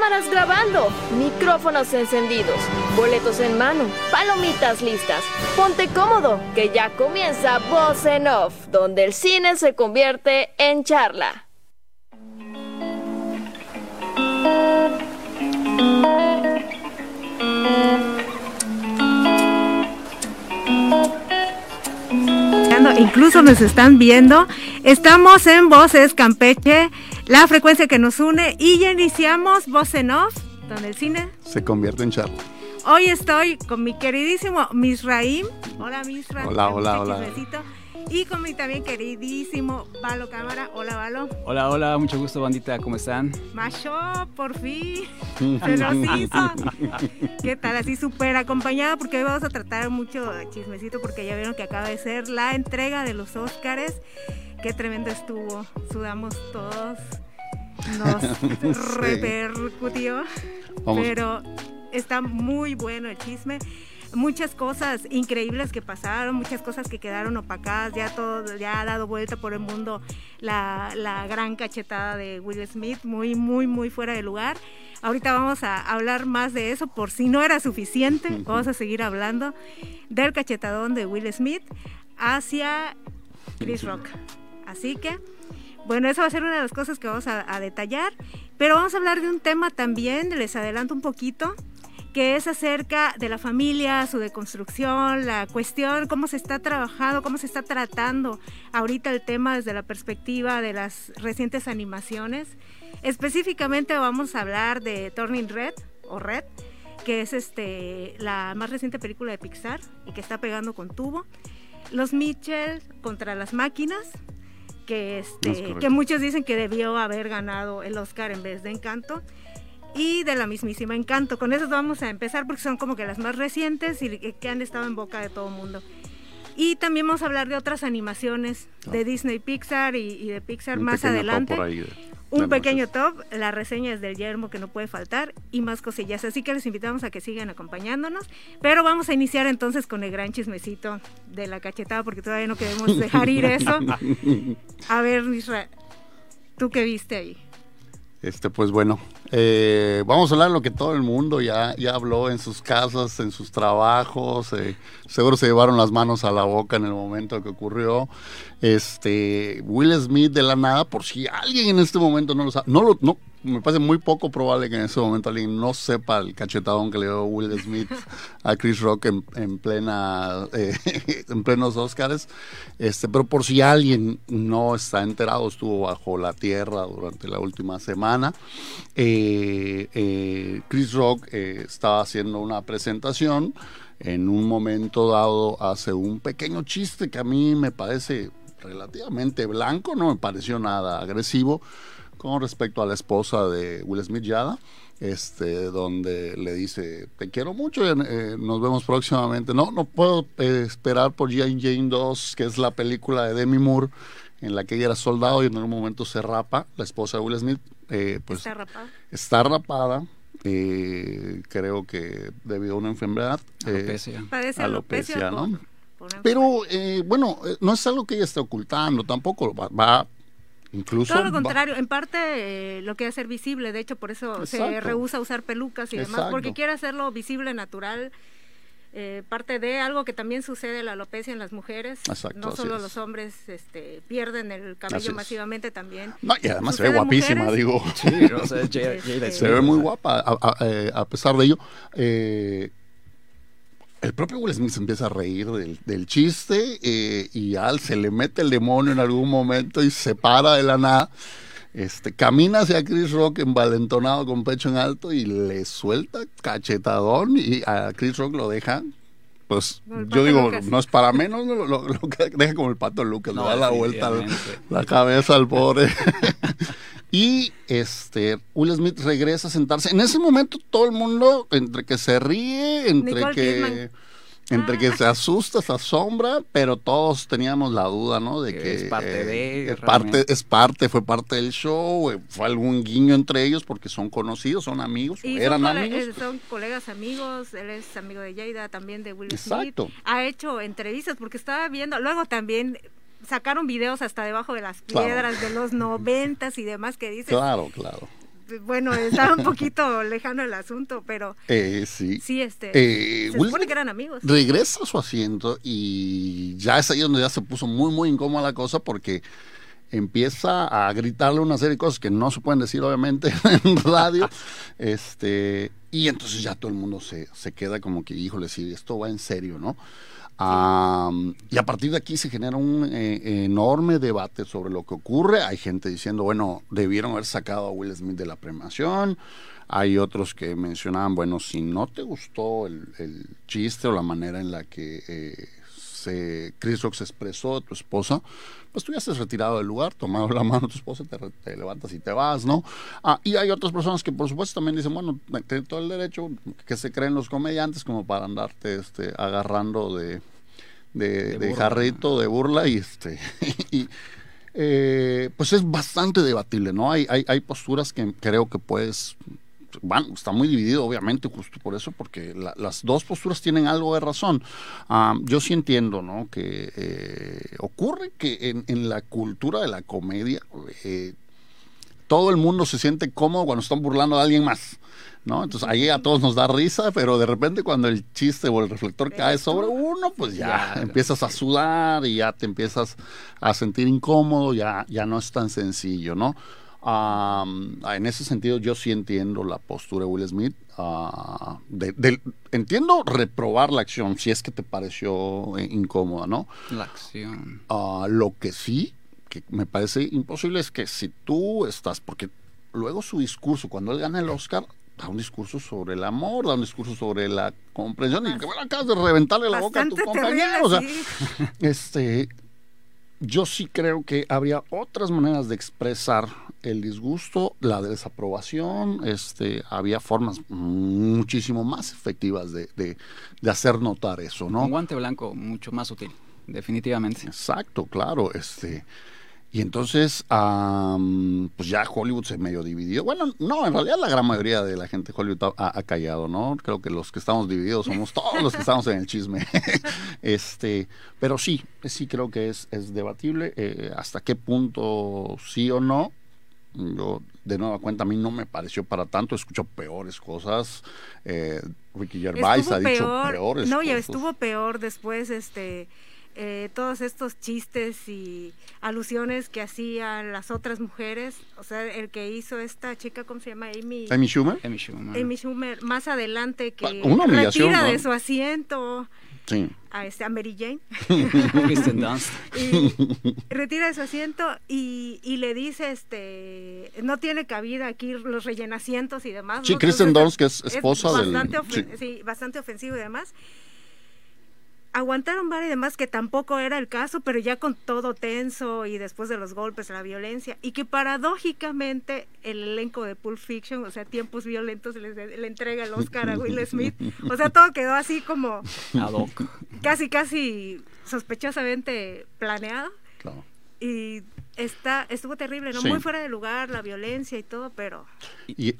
cámaras grabando, micrófonos encendidos, boletos en mano, palomitas listas. Ponte cómodo, que ya comienza Voz en Off, donde el cine se convierte en charla. Incluso nos están viendo. Estamos en Voces Campeche, la frecuencia que nos une y ya iniciamos Voz en Off, donde el cine se convierte en charla. Hoy estoy con mi queridísimo Misraim. Hola Misra. Hola, hola, hola. Y con mi también queridísimo Valo Cámara. Hola, Valo. Hola, hola, mucho gusto, bandita, ¿cómo están? Macho, por fin. Se nos hizo. ¿Qué tal? Así súper acompañada, porque hoy vamos a tratar mucho chismecito, porque ya vieron que acaba de ser la entrega de los Óscares. Qué tremendo estuvo. Sudamos todos. Nos repercutió. Pero está muy bueno el chisme muchas cosas increíbles que pasaron, muchas cosas que quedaron opacadas, ya todo, ya ha dado vuelta por el mundo la, la gran cachetada de Will Smith, muy, muy, muy fuera de lugar. Ahorita vamos a hablar más de eso, por si no era suficiente, vamos a seguir hablando del cachetadón de Will Smith hacia Chris Rock. Así que, bueno, eso va a ser una de las cosas que vamos a, a detallar, pero vamos a hablar de un tema también, les adelanto un poquito, que es acerca de la familia, su deconstrucción, la cuestión, cómo se está trabajando, cómo se está tratando ahorita el tema desde la perspectiva de las recientes animaciones. Específicamente vamos a hablar de Turning Red o Red, que es este, la más reciente película de Pixar y que está pegando con tubo. Los Mitchell contra las máquinas, que, este, que muchos dicen que debió haber ganado el Oscar en vez de Encanto y de la mismísima Encanto. Con esas vamos a empezar porque son como que las más recientes y que han estado en boca de todo el mundo. Y también vamos a hablar de otras animaciones de. Disney Pixar y, de Pixar más adelante. un pequeño top, la reseña es del Yermo que no puede faltar y más cosillas. Así que les invitamos a que sigan acompañándonos. Pero vamos a iniciar entonces con el gran chismecito de la cachetada porque todavía no queremos dejar ir eso. A ver, Israel, ¿tú qué viste ahí? Este, pues bueno, eh, vamos a hablar de lo que todo el mundo ya, ya habló en sus casas, en sus trabajos. Eh, seguro se llevaron las manos a la boca en el momento que ocurrió. Este, Will Smith de la nada, por si alguien en este momento no lo sabe, no me parece muy poco probable que en ese momento alguien no sepa el cachetadón que le dio Will Smith a Chris Rock en, plena eh, en plenos Oscars este pero por si alguien no está enterado estuvo bajo la tierra durante la última semana eh, Chris Rock estaba haciendo una presentación en un momento dado hace un pequeño chiste que a mí me parece relativamente blanco no me pareció nada agresivo con respecto a la esposa de Will Smith Yada, este, donde le dice, te quiero mucho, eh, nos vemos próximamente. No, no puedo eh, esperar por Jane Jane 2, que es la película de Demi Moore, en la que ella era soldado y en un momento se rapa, la esposa de Will Smith, eh, pues está rapada. Está rapada creo que debido a una enfermedad. Alopecia. Parece alopecia, ¿no? Pero bueno, no es algo que ella esté ocultando, tampoco va Incluso Todo lo contrario, en parte eh, lo quiere hacer visible, de hecho por eso se rehúsa a usar pelucas y demás, porque quiere hacerlo visible, natural, eh, parte de algo que también sucede la alopecia en las mujeres, no solo los hombres este, pierden el cabello masivamente también. No, y además se ve guapísima, digo. Este, se ve muy guapa, a, eh, a pesar de ello. Eh, el propio Will Smith se empieza a reír del, chiste eh, y al se le mete el demonio en algún momento y se para de la nada. Este, camina hacia Chris Rock envalentonado con pecho en alto y le suelta cachetadón y a Chris Rock lo deja pues yo digo, no es para menos, lo, deja como el pato Lucas, le da la vuelta la cabeza al pobre. y este Will Smith regresa a sentarse. En ese momento todo el mundo, entre que se ríe, entre que entre que se asusta, se asombra, pero todos teníamos la duda, ¿no? De que, es parte de eh, parte, es parte, fue parte del show, eh, fue algún guiño entre ellos porque son conocidos, son amigos, eran amigos. Eh, son colegas amigos, él es amigo de Jada, también de Will Exacto. Ha hecho entrevistas porque estaba viendo, luego también sacaron videos hasta debajo de las piedras de los noventas y demás que dicen. Claro, claro bueno, estaba un poquito lejano el asunto, pero Eh, sí. sí, este, Eh, se supone que eran amigos. regresa a su asiento y ya es ahí donde ya se puso muy, muy incómoda la cosa porque empieza a gritarle una serie de cosas que no se pueden decir obviamente en radio. Este, y entonces ya todo el mundo se, se queda como que, híjole, sí, esto va en serio, ¿no? Am, y a partir de aquí se genera un eh, enorme debate sobre lo que ocurre. Hay gente diciendo, bueno, debieron haber sacado a Will Smith de la premiación. Hay otros que mencionaban, bueno, si no te gustó el, el chiste o la manera en la que eh, se, Chris Rock se expresó de tu esposa, pues tú ya estás retirado del lugar, tomado la mano de tu esposa, te, re- te levantas y te vas, ¿no? Ah, y hay otras personas que por supuesto también dicen, bueno, tienen todo el derecho que se creen los comediantes como para andarte este, agarrando de, de, De de burla. jarrito, de burla y este... y, eh, pues es bastante debatible, ¿no? Hay, hay, hay posturas que creo que puedes bueno, está muy dividido, obviamente, justo por eso, porque la- las dos posturas tienen algo de razón. Ah, yo sí entiendo, ¿no? Que eh, ocurre que en, en la cultura de la comedia, eh, todo el mundo se siente cómodo cuando están burlando a alguien más, ¿no? Entonces ahí a todos nos da risa, pero de repente cuando el chiste o el reflector cae sobre uno, pues ya, Ya. empiezas a sudar y ya te empiezas a sentir incómodo, ya, ya no es tan sencillo, ¿no? Am, en ese sentido yo sí entiendo la postura de Will Smith. ah, de- entiendo reprobar la acción si es que te pareció eh, incómoda, ¿no? La acción. Ah, lo que sí, que me parece imposible es que si tú estás, porque luego su discurso, cuando él gana el Oscar, da un discurso sobre el amor, da un discurso sobre la comprensión, y que bueno, acabas de reventarle la boca a tu compañero. terrible, o sea, sí. este, yo sí creo que habría otras maneras de expresar el disgusto, la desaprobación, este, había formas muchísimo más efectivas de, de- de hacer notar eso, ¿no? Un guante blanco mucho más útil, definitivamente. Exacto, claro, este. Y entonces, am, pues ya Hollywood se medio dividió. Bueno, no, en realidad la gran mayoría de la gente de Hollywood ha, ha callado, ¿no? Creo que los que estamos divididos somos todos los que estamos en el chisme. este, pero sí, sí creo que es, es debatible. eh, hasta qué punto sí o no. Yo, de nueva cuenta, a mí no me pareció para tanto. Escucho peores cosas. Eh, Ricky Gervais Estuvo ha dicho peor, peores no, ya cosas. estuvo peor después, este, eh, todos estos chistes y alusiones que hacían las otras mujeres, o sea, el que hizo esta chica, ¿cómo se llama? Amy, Amy Schumer. Amy Schumer. Amy Schumer, más adelante que Una humillación, retira ¿no? de su asiento Sí. a, este, a Mary Jane. Y retira de su asiento y, y le dice este no tiene cabida aquí los rellenacientos y demás Sí, ¿no? Kristen Dunst, que es esposa del- bastante ofen- sí. sí, bastante ofensivo y demás aguantaron vara y demás que tampoco era el caso pero ya con todo tenso y después de los golpes la violencia y que paradójicamente el elenco de Pulp Fiction o sea tiempos violentos le, le entrega el Oscar a Will Smith o sea todo quedó así como Ad hoc. casi casi sospechosamente planeado Claro. y está estuvo terrible, ¿no? Sí. Muy fuera de lugar, la violencia y todo, pero Y,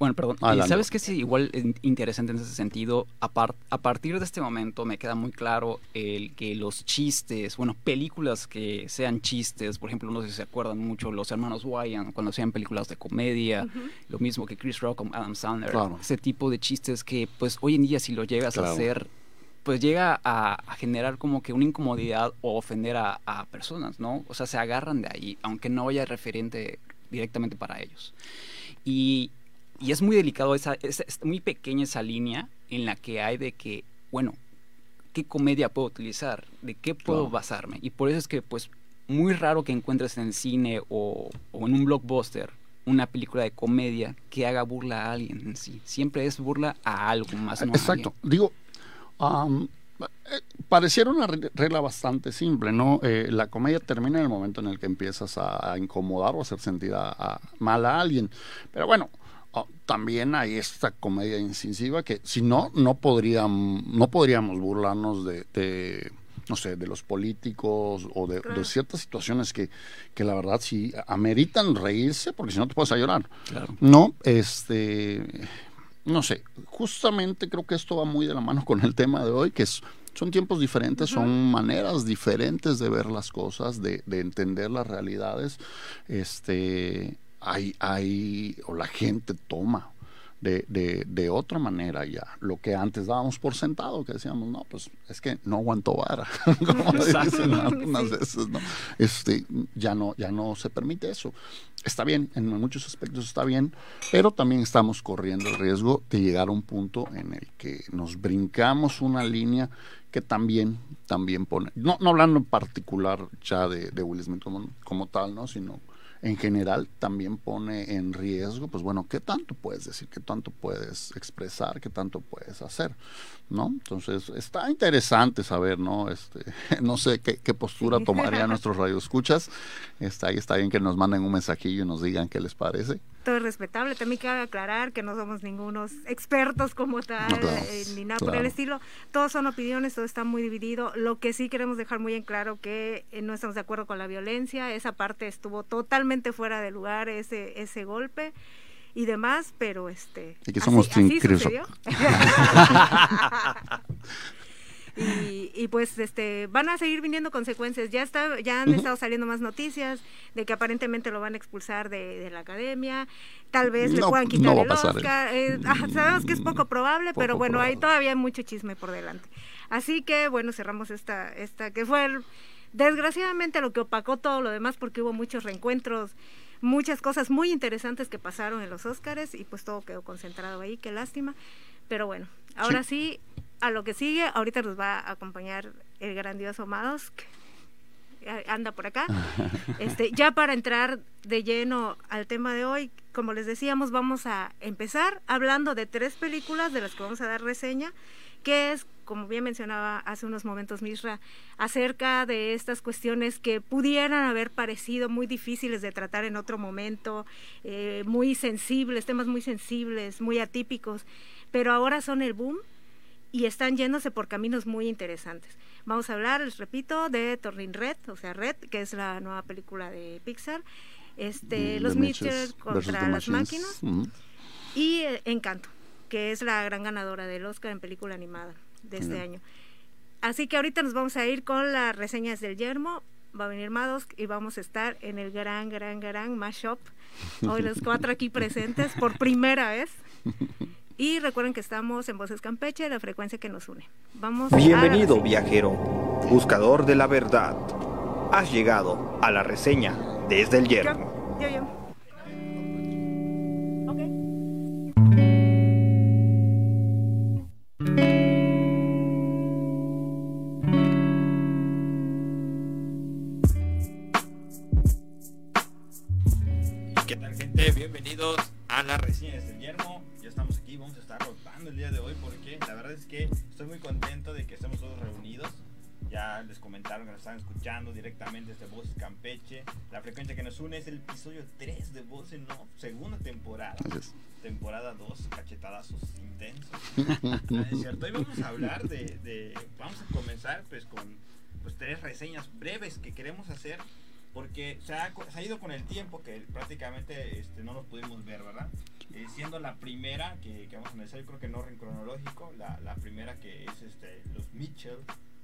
Bueno, perdón. Y Adelante. sabes que sí, igual es interesante en ese sentido. A, par- a partir de este momento me queda muy claro el que los chistes, bueno, películas que sean chistes, por ejemplo, no sé si se acuerdan mucho los hermanos Wyan cuando hacían películas de comedia, lo mismo que Chris Rock con Adam Sandler, Claro. ese tipo de chistes que pues hoy en día si lo llegas Claro. a hacer pues llega a, a generar como que una incomodidad o ofender a, a personas, ¿no? O sea, se agarran de ahí, aunque no haya referente directamente para ellos. Y, y es muy delicado, esa, es, es muy pequeña esa línea en la que hay de que, bueno, ¿qué comedia puedo utilizar? ¿De qué puedo Claro. basarme? Y por eso es que, pues, muy raro que encuentres en el cine o, o en un blockbuster una película de comedia que haga burla a alguien en sí. Siempre es burla a algo más. no a Exacto. Digo, eh, pareciera una re- regla bastante simple, ¿no? Eh, la comedia termina en el momento en el que empiezas a, a incomodar o hacer sentir a- a- mal a alguien. Pero bueno, ah, también hay esta comedia incisiva que si no, no, podrían, no podríamos burlarnos de... de, no sé, de los políticos o de, ciertas situaciones que, que la verdad sí ameritan reírse porque si no te puedes a llorar. Claro. No, este, no sé, justamente creo que esto va muy de la mano con el tema de hoy, que es, son tiempos diferentes, son maneras diferentes de ver las cosas, de, de entender las realidades, este, hay, hay, o la gente toma de, de, de, otra manera ya. Lo que antes dábamos por sentado, que decíamos, no, pues es que no aguantó vara, como dicen algunas veces, ¿no? Este, ya no, ya no se permite eso. Está bien, en muchos aspectos está bien, pero también estamos corriendo el riesgo de llegar a un punto en el que nos brincamos una línea que también, también pone, no, no hablando en particular ya de, de Will Smith como, como tal, ¿no? sino en general también pone en riesgo, pues bueno, ¿qué tanto puedes decir? ¿Qué tanto puedes expresar? ¿Qué tanto puedes hacer? ¿No? Entonces, está interesante saber, ¿no? Este, no sé qué, qué postura tomaría nuestros radioescuchas. Está ahí, está bien que nos manden un mensajillo y nos digan qué les parece. Todo es respetable. También cabe aclarar que no somos ningunos expertos como tal, no, claro, eh, ni nada claro. por el estilo. Todos son opiniones, todo está muy dividido. Lo que sí queremos dejar muy en claro que eh, no estamos de acuerdo con la violencia. Esa parte estuvo totalmente fuera de lugar, ese, ese golpe y demás, pero este... Y que somos así, así sucedió. y, y, pues este van a seguir viniendo consecuencias. Ya está, ya han uh -huh. estado saliendo más noticias de que aparentemente lo van a expulsar de, de la academia. Tal vez le puedan quitar no el pasar, Oscar. Eh, ah, sabemos que es poco probable, Poco pero bueno, hay probable. todavía mucho chisme por delante. Así que bueno, cerramos esta, esta que fue el- desgraciadamente lo que opacó todo lo demás porque hubo muchos reencuentros, muchas cosas muy interesantes que pasaron en los Óscares y pues todo quedó concentrado ahí, qué lástima. Pero bueno, ahora sí, a lo que sigue, ahorita nos va a acompañar el grandioso Madosk. eh, Anda por acá. Este, ya para entrar de lleno al tema de hoy, como les decíamos, vamos a empezar hablando de tres películas de las que vamos a dar reseña, que es, como bien mencionaba hace unos momentos Misra, acerca de estas cuestiones que pudieran haber parecido muy difíciles de tratar en otro momento, eh, muy sensibles, temas muy sensibles, muy atípicos, pero ahora son el boom y están yéndose por caminos muy interesantes. Vamos a hablar, les repito, de Turning Red, o sea, Red, que es la nueva película de Pixar, este, Mm, Los Mitchell contra las máquinas Ujú. y eh, Encanto, que es la gran ganadora del Oscar en película animada de este Bien. año. Así que ahorita nos vamos a ir con las reseñas del Yermo, va a venir Madosk y vamos a estar en el gran, gran, gran mashup. Hoy los cuatro aquí presentes por primera vez. Y recuerden que estamos en Voces Campeche, la frecuencia que nos une. Vamos a Bienvenido reseña. viajero, buscador de la verdad. Has llegado a la reseña desde el yermo. Yo, yo, yo. Gente? Bienvenidos a la reseña desde el yermo. Ya estamos aquí, vamos a estar rotando el día de hoy porque la verdad es que estoy muy contento de que estemos todos reunidos. Ya les comentaron que nos están escuchando directamente desde Voces Campeche. La frecuencia que nos une es el episodio 3 de Voces No, segunda temporada. Es. Temporada 2, cachetadazos intensos. Ah, es cierto, hoy vamos a hablar de, de- Vamos a comenzar pues con pues, tres reseñas breves que queremos hacer porque se ha, ido con el tiempo que prácticamente este, no nos pudimos ver, ¿verdad? Eh, siendo la primera que, vamos a analizar, yo creo que en orden cronológico, la, primera que es este, los Mitchell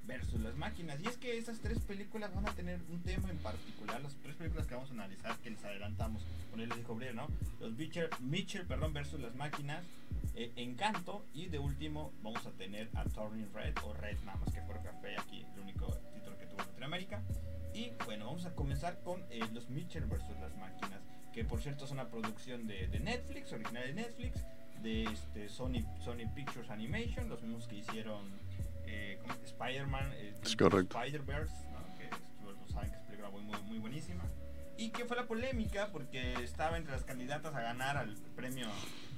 versus las máquinas. Y es que estas tres películas van a tener un tema en particular, las tres películas que vamos a analizar, que les adelantamos, con él les dijo ¿no? Los Mitchell, Mitchell perdón, versus las máquinas, eh, Encanto, y de último vamos a tener a Turning Red, o Red nada más que por café aquí, el único título que tuvo en Latinoamérica. Y bueno, vamos a comenzar con eh, los Mitchell versus las máquinas, que por cierto es una producción de, de Netflix, original de Netflix, de este, Sony, Sony Pictures Animation, los mismos que hicieron eh. Spider-Man, eh. Spider-Verse, ¿no? que todos saben que es película muy, muy, muy buenísima. Y que fue la polémica porque estaba entre las candidatas a ganar al premio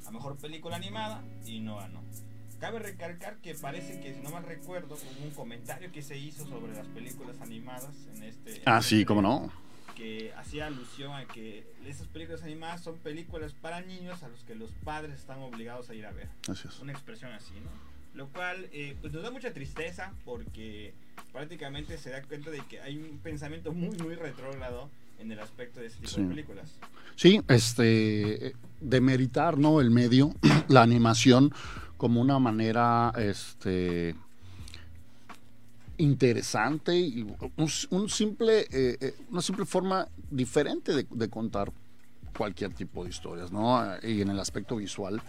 a mejor película animada y no ganó. Cabe recalcar que parece que, si no mal recuerdo, hubo un comentario que se hizo sobre las películas animadas en este. en Ah, este sí, cómo no. Que hacía alusión a que esas películas animadas son películas para niños a los que los padres están obligados a ir a ver Así es. una expresión así, ¿no? Lo cual eh, pues nos da mucha tristeza porque prácticamente se da cuenta de que hay un pensamiento muy, muy retrógrado en el aspecto de este tipo Sí. de películas. Sí, este, demeritar, ¿no? El medio, la animación, como una manera, este, interesante y un, simple, eh, eh, una simple forma diferente de, contar cualquier tipo de historias, ¿no? Y en el aspecto visual,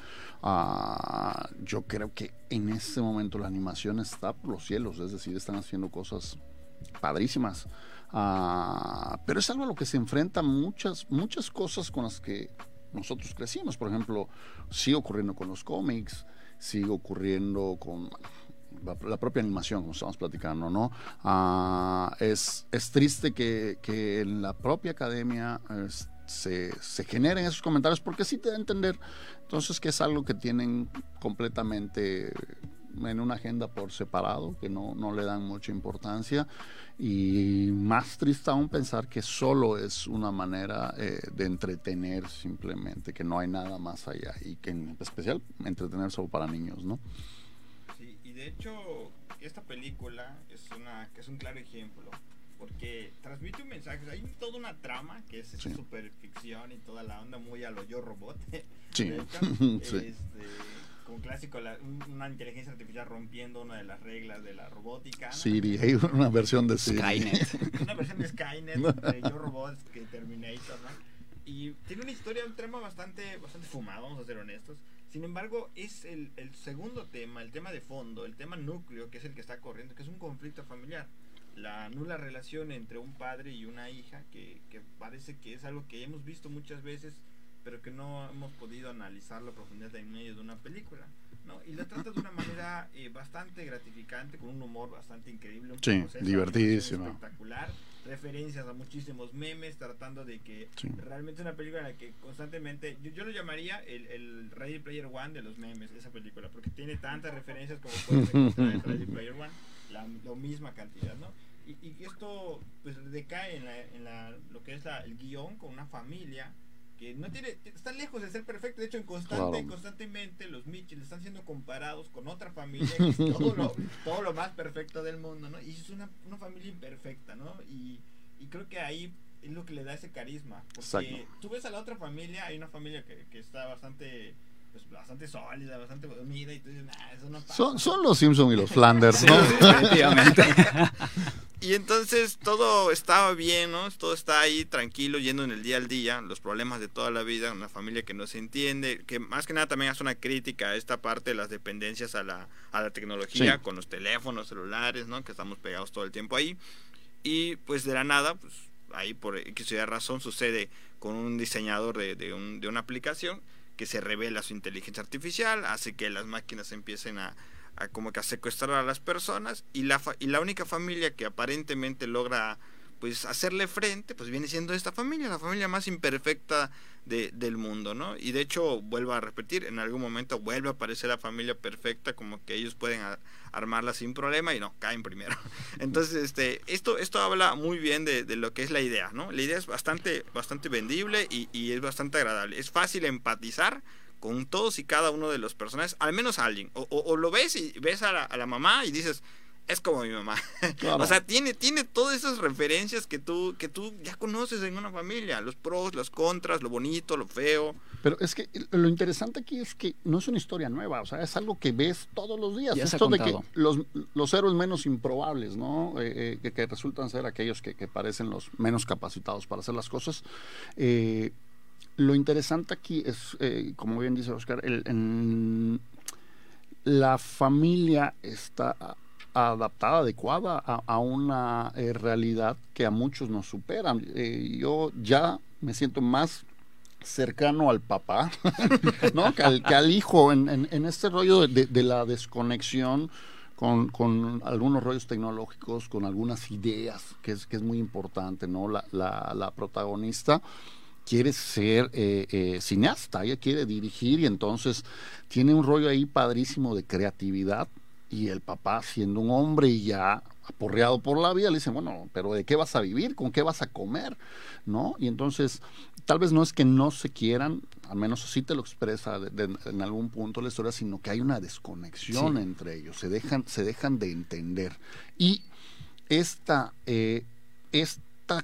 ah, yo creo que en este momento la animación está por los cielos, es decir, están haciendo cosas padrísimas. Ah, pero es algo a lo que se enfrentan muchas, muchas cosas con las que nosotros crecimos. Por ejemplo, sigue ocurriendo con los cómics, sigue ocurriendo con la, propia animación, como estamos platicando, ¿no? Ah, es, es triste que, que, en la propia academia se, se, generen esos comentarios porque sí te da a entender entonces que es algo que tienen completamente en una agenda por separado, que no, no le dan mucha importancia y más triste aún pensar que solo es una manera eh, de entretener simplemente, que no hay nada más allá y que en especial entretener solo para niños, ¿no? Sí, y de hecho esta película es, una, es un claro ejemplo porque transmite un mensaje, hay toda una trama que es super ficción y toda la onda muy a lo yo robot. Sí. sí. Como clásico, una inteligencia artificial rompiendo una de las reglas de la robótica. Sí, hay una versión de Skynet. una versión de Skynet, de Yo Robot, que Terminator, ¿no? Y tiene una historia, un tema bastante, bastante fumado, vamos a ser honestos. Sin embargo, es el, el segundo tema, el tema de fondo, el tema núcleo, que es el que está corriendo, que es un conflicto familiar la nula relación entre un padre y una hija, que, que, parece que es algo que hemos visto muchas veces pero que no hemos podido analizarlo a profundidad en medio de una película. ¿no? Y la trata de una manera eh, bastante gratificante, con un humor bastante increíble. Un sí, divertidísimo. Espectacular. Referencias a muchísimos memes, tratando de que realmente es una película en la que constantemente. Yo, yo lo llamaría el, el, Ready Player One de los memes, esa película, porque tiene tantas referencias como puede encontrar Ready Player One, la, misma cantidad, ¿no? Y, y esto pues decae en, la, en la, lo que es la, el guion con una familia que no tiene, está lejos de ser perfecto. De hecho, en constante, constantemente los Mitchell están siendo comparados con otra familia que es todo lo, todo lo más perfecto del mundo, ¿no? Y es una, una familia imperfecta, ¿no? Y, y, creo que ahí es lo que le da ese carisma. Porque tú ves a la otra familia, hay una familia que, que está bastante pues, bastante sólida, bastante unida y tú dices, nah, eso no pasa. Son, son los Simpson y los Flanders, ¿no? definitivamente. y entonces todo estaba bien, ¿no? Todo está ahí tranquilo, yendo en el día al día, los problemas de toda la vida, una familia que no se entiende, que más que nada también hace una crítica a esta parte de las dependencias a la, a la tecnología, con los teléfonos celulares, ¿no? Que estamos pegados todo el tiempo ahí. Y pues de la nada, pues ahí por X razón sucede con un diseñador de, de, un, de una aplicación que se revela su inteligencia artificial, hace que las máquinas empiecen a, como que a secuestrar a las personas y la, y la única familia que aparentemente logra pues hacerle frente, pues viene siendo esta familia, la familia más imperfecta de, del mundo, ¿no? Y de hecho, vuelvo a repetir, en algún momento vuelve a aparecer la familia perfecta, como que ellos pueden armarla sin problema y no, caen primero. Entonces, este, esto, esto habla muy bien de, de, lo que es la idea, ¿no? La idea es bastante, bastante vendible y, y es bastante agradable. Es fácil empatizar con todos y cada uno de los personajes, al menos alguien. O, o, lo ves y ves a la, a la mamá y dices, es como mi mamá. o sea, tiene, tiene todas esas referencias que tú, que tú ya conoces en una familia, los pros, los contras, lo bonito, lo feo. Pero es que lo interesante aquí es que no es una historia nueva, o sea, es algo que ves todos los días. Esto de que los, los héroes menos improbables, ¿no? Eh, eh, que, resultan ser aquellos que, parecen los menos capacitados para hacer las cosas. Eh, lo interesante aquí es, como bien dice Oscar, el, la familia está adaptada, adecuada a, una eh, realidad que a muchos nos superan. Eh, yo ya me siento más cercano al papá, ¿no? que, al, hijo en, este rollo de, la desconexión con, algunos rollos tecnológicos, con algunas ideas, que es, que es muy importante, ¿no? La, protagonista quiere ser eh, cineasta, ella quiere dirigir y entonces tiene un rollo ahí padrísimo de creatividad y el papá, siendo un hombre y ya aporreado por la vida, le dice, bueno, pero ¿de qué vas a vivir? ¿Con qué vas a comer? ¿No? Y entonces, tal vez no es que no se quieran, al menos así te lo expresa en algún punto la historia, sino que hay una desconexión entre ellos, se dejan, se dejan de entender. Y esta, eh, esta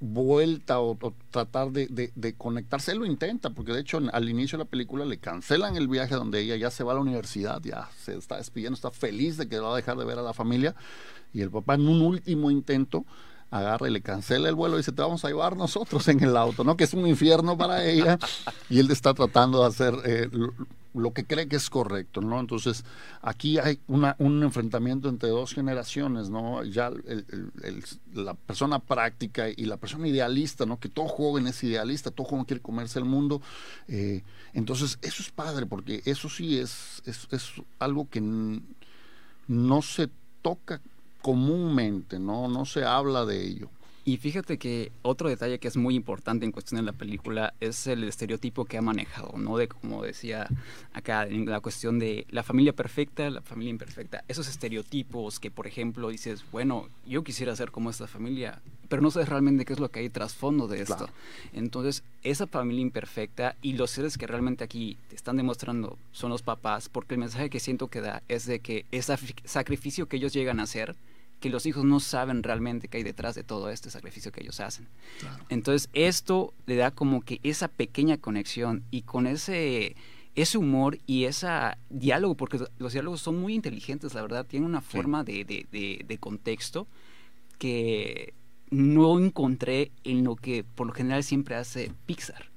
vuelta o, tratar de, conectarse. Él lo intenta, porque de hecho al inicio de la película le cancelan el viaje donde ella ya se va a la universidad, ya se está despidiendo, está feliz de que va a dejar de ver a la familia. Y el papá en un último intento agarra y le cancela el vuelo y dice, te vamos a llevar nosotros en el auto, ¿no? Que es un infierno para ella y él está tratando de hacer eh, lo, que cree que es correcto, ¿no? Entonces, aquí hay una, un enfrentamiento entre dos generaciones, ¿no? Ya la persona práctica y la persona idealista, ¿no? Que todo joven es idealista, todo joven quiere comerse el mundo. Eh, entonces, eso es padre, porque eso sí es, es, es algo que no se toca comúnmente, ¿no? No se habla de ello. Y fíjate que otro detalle que es muy importante en cuestión de la película es el estereotipo que ha manejado, ¿no? De como decía acá, en la cuestión de la familia perfecta, la familia imperfecta. Esos estereotipos que, por ejemplo, dices, bueno, yo quisiera ser como esta familia, pero no sabes realmente qué es lo que hay trasfondo de esto. Entonces, esa familia imperfecta y los seres que realmente aquí te están demostrando son los papás, porque el mensaje que siento que da es de que ese sacrificio que ellos llegan a hacer, que los hijos no saben realmente qué hay detrás de todo este sacrificio que ellos hacen. Entonces, esto le da como que esa pequeña conexión y con ese ese humor y ese diálogo, porque los diálogos son muy inteligentes, la verdad, tienen una forma de, de, contexto que no encontré en lo que por lo general siempre hace Pixar.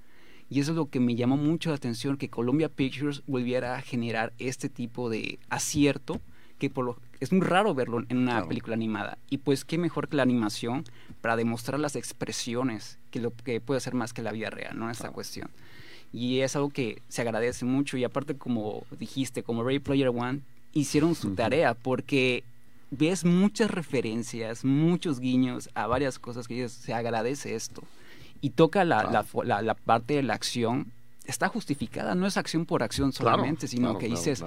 Y eso es lo que me llamó mucho la atención, que Columbia Pictures volviera a generar este tipo de acierto que por lo, es muy raro verlo en una película animada. Y pues qué mejor que la animación para demostrar las expresiones que lo que puede ser más que la vida real, ¿no? Esta cuestión. Y es algo que se agradece mucho y aparte como dijiste, como Ray Player One, hicieron su tarea porque ves muchas referencias, muchos guiños a varias cosas que se agradece esto. Y toca la, la, la, parte de la acción, está justificada, no es acción por acción solamente, sino que dices,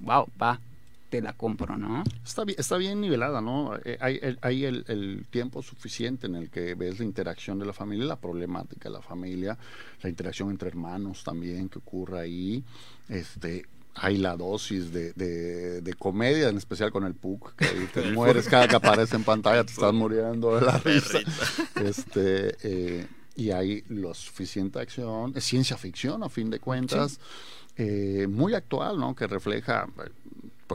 wow, va, te la compro, ¿no? Está bien, está bien nivelada, ¿no? Eh, hay, hay el, tiempo suficiente en el que ves la interacción de la familia, la problemática de la familia, la interacción entre hermanos también que ocurre ahí. Este, hay la dosis de, de, comedia, en especial con el Puck, que te mueres cada que aparece en pantalla, te estás muriendo de la risa. Este, eh, y hay lo suficiente acción, es ciencia ficción a fin de cuentas, eh, muy actual, ¿no? Que refleja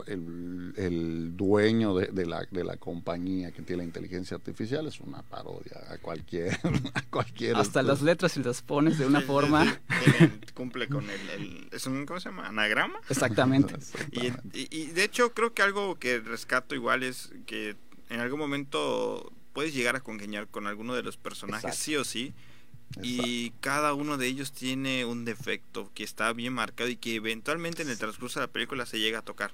el, dueño de, la, de la compañía que tiene la inteligencia artificial es una parodia a cualquier... A cualquier Hasta las letras si las pones de una forma... cumple con el, ¿Es un, ¿cómo se llama? ¿Anagrama? Exactamente. Y, de hecho creo que algo que rescato igual es que en algún momento puedes llegar a congeniar con alguno de los personajes, sí o sí. Y cada uno de ellos tiene un defecto que está bien marcado y que eventualmente en el transcurso de la película se llega a tocar.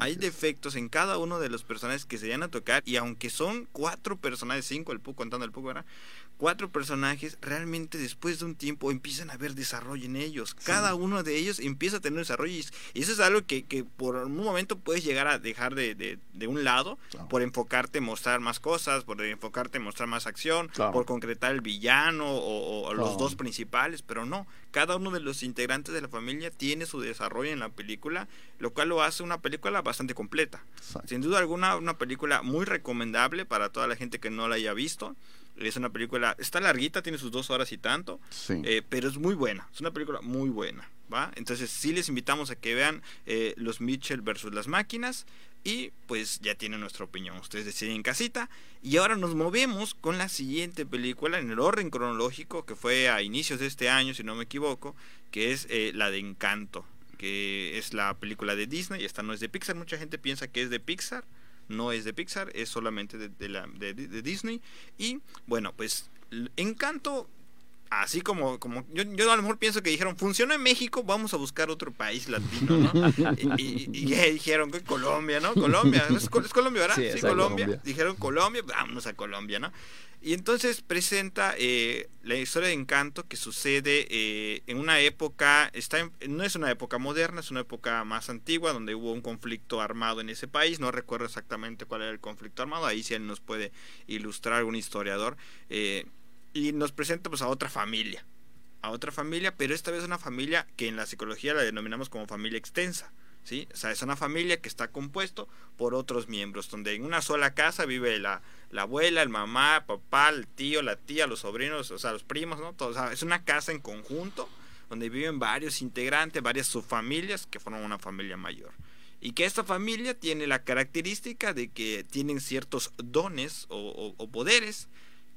Hay defectos en cada uno de los personajes que se van a tocar y aunque son cuatro personajes, cinco, el Pu contando el Pu, ¿verdad? Cuatro personajes realmente después de un tiempo empiezan a ver desarrollo en ellos. Cada uno de ellos empieza a tener desarrollo y, eso es algo que, que, por un momento puedes llegar a dejar de, de, un lado por enfocarte mostrar más cosas, por enfocarte mostrar más acción, por concretar el villano o, los dos principales, pero no. Cada uno de los integrantes de la familia tiene su desarrollo en la película, lo cual lo hace una película bastante completa. Sin duda alguna, una película muy recomendable para toda la gente que no la haya visto. Es una película, está larguita, tiene sus dos horas y tanto, eh, pero es muy buena, es una película muy buena, ¿va? Entonces sí les invitamos a que vean eh, Los Mitchell versus las máquinas y pues ya tienen nuestra opinión, ustedes deciden en casita. Y ahora nos movemos con la siguiente película en el orden cronológico que fue a inicios de este año, si no me equivoco, que es eh, la de Encanto, que es la película de Disney, esta no es de Pixar, mucha gente piensa que es de Pixar no es de Pixar, es solamente de, la, de, Disney. Y bueno, pues Encanto así como, como yo, yo, a lo mejor pienso que dijeron, funciona en México, vamos a buscar otro país latino, ¿no? y, dijeron que Colombia, ¿no? Colombia, es, Colombia, ¿verdad? Sí, Colombia. Dijeron Colombia, vamos a Colombia, ¿no? Y entonces presenta eh, la historia de Encanto que sucede eh, en una época, está no es una época moderna, es una época más antigua donde hubo un conflicto armado en ese país. No recuerdo exactamente cuál era el conflicto armado, ahí sí él nos puede ilustrar algún historiador. Eh, y nos presenta pues a otra familia, a otra familia, pero esta vez una familia que en la psicología la denominamos como familia extensa. ¿sí? O sea, es una familia que está compuesto por otros miembros, donde en una sola casa vive la, la abuela, el mamá, papá, el tío, la tía, los sobrinos, o sea, los primos, ¿no? Todo, es una casa en conjunto donde viven varios integrantes, varias subfamilias que forman una familia mayor. Y que esta familia tiene la característica de que tienen ciertos dones o, o poderes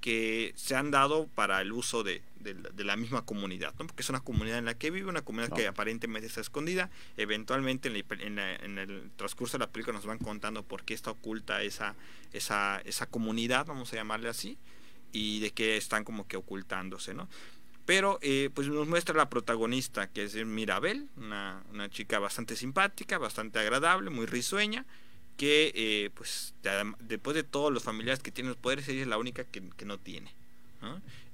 que se han dado para el uso de, la misma comunidad, ¿no? porque es una comunidad en la que vive, una comunidad que aparentemente está escondida. Eventualmente en, el transcurso de la película nos van contando por qué está oculta esa, esa, esa comunidad, vamos a llamarle así, y de qué están como que ocultándose. ¿no? Pero eh, pues nos muestra la protagonista, que es Mirabel, una, una chica bastante simpática, bastante agradable, muy risueña, que eh, pues después de todos los familiares que tienen los poderes ella es la única que, no tiene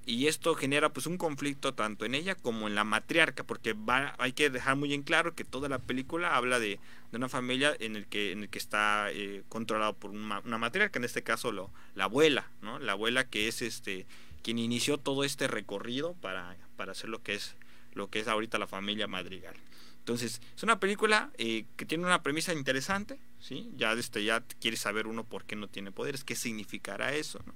y esto genera pues un conflicto tanto en ella como en la matriarca porque va, hay que dejar muy en claro que toda la película habla de, una familia en el que en el que está eh, controlado por una, matriarca en este caso lo, la abuela no la abuela que es este quien inició todo este recorrido para, para hacer lo que es lo que es ahorita la familia madrigal. Entonces, es una película eh, que tiene una premisa interesante, ¿sí? Ya, este, ya quiere saber uno por qué no tiene poderes, qué significará eso, ¿no?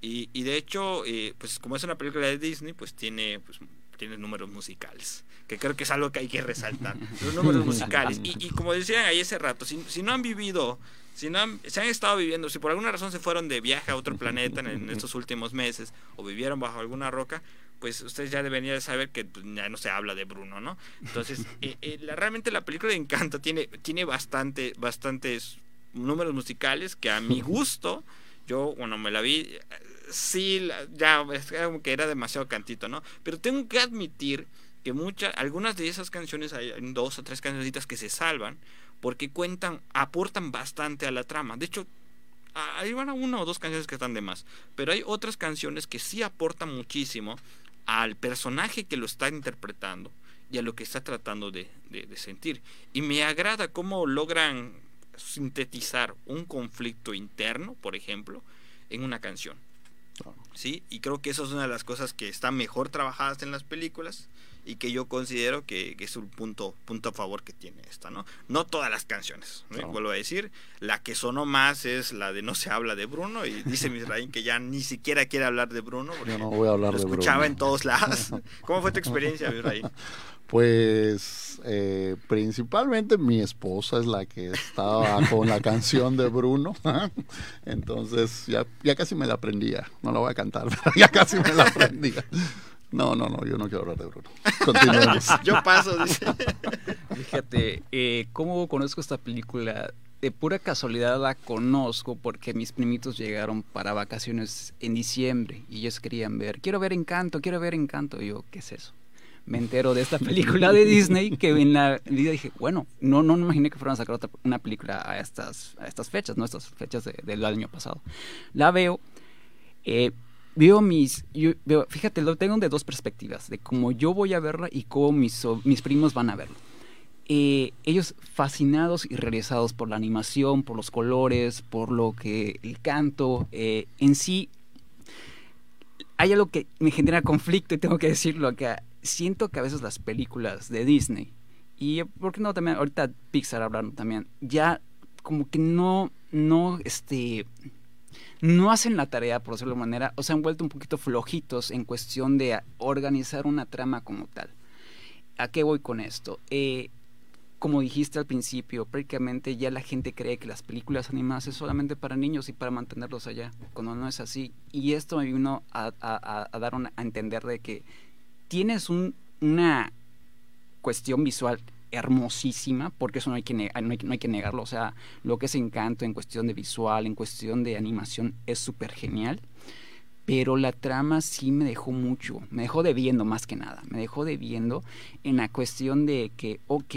Y, y de hecho, eh, pues como es una película de Disney, pues tiene, pues, tiene números musicales, que creo que es algo que hay que resaltar, los números musicales. Y, y como decían ahí ese rato, si, si no han vivido si no han, se han estado viviendo, si por alguna razón se fueron de viaje a otro planeta en, estos últimos meses o vivieron bajo alguna roca, pues ustedes ya deberían saber que pues, ya no se habla de Bruno, ¿no? Entonces, eh, eh, realmente la película de Encanto tiene, tiene bastante, bastantes números musicales que a mi gusto, yo, bueno, me la vi, sí, ya, como que era demasiado cantito, ¿no? Pero tengo que admitir que muchas, algunas de esas canciones, hay dos o tres cancioncitas que se salvan, porque cuentan, aportan bastante a la trama. De hecho, a una o dos canciones que están de más, pero hay otras canciones que sí aportan muchísimo al personaje que lo está interpretando y a lo que está tratando de, sentir. Y me agrada cómo logran sintetizar un conflicto interno, por ejemplo, en una canción. ¿Sí? Y creo que eso es una de las cosas que están mejor trabajadas en las películas y que yo considero que, es un punto, punto a favor que tiene esta, ¿no? No todas las canciones, vuelvo a decir, la que sonó más es la de No se habla de Bruno y dice Misraín que ya ni siquiera quiere hablar de Bruno porque yo no voy a hablar lo escuchaba en todos lados. ¿Cómo fue tu experiencia, Misraín? Pues eh, principalmente mi esposa es la que estaba con la canción de Bruno, entonces ya, ya casi me la aprendía, no la voy a cantar, pero ya casi me la aprendía. No, no, no, yo no quiero hablar de Bruno. Continuemos. yo paso, dice. Fíjate, eh, ¿cómo conozco esta película? De pura casualidad la conozco porque mis primitos llegaron para vacaciones en diciembre y ellos querían ver, quiero ver Encanto, quiero ver Encanto. Y yo, ¿qué es eso? Me entero de esta película de Disney que en la vida dije, bueno, no, no me imaginé que fueran a sacar otra, una película a estas, a estas fechas, ¿no? Estas fechas del año pasado. La veo, eh, veo mis, yo fíjate, lo tengo de dos perspectivas, de cómo yo voy a verla y cómo mis, mis primos van a verlo. Eh, ellos fascinados y realizados por la animación, por los colores, por lo que el canto, eh, en sí, hay algo que me genera conflicto y tengo que decirlo que siento que a veces las películas de Disney y por qué no también ahorita Pixar hablando también ya como que no no este no hacen la tarea, por decirlo de manera, o se han vuelto un poquito flojitos en cuestión de organizar una trama como tal. ¿A qué voy con esto? Eh, como dijiste al principio, prácticamente ya la gente cree que las películas animadas es solamente para niños y para mantenerlos allá, cuando no es así. Y esto me vino a, dar a entender de que tienes una cuestión visual hermosísima, porque eso no hay, que no, hay, no hay que negarlo, o sea, lo que es encanto en cuestión de visual, en cuestión de animación, es súper genial, pero la trama sí me dejó mucho, me dejó debiendo más que nada, me dejó debiendo en la cuestión de que, ok,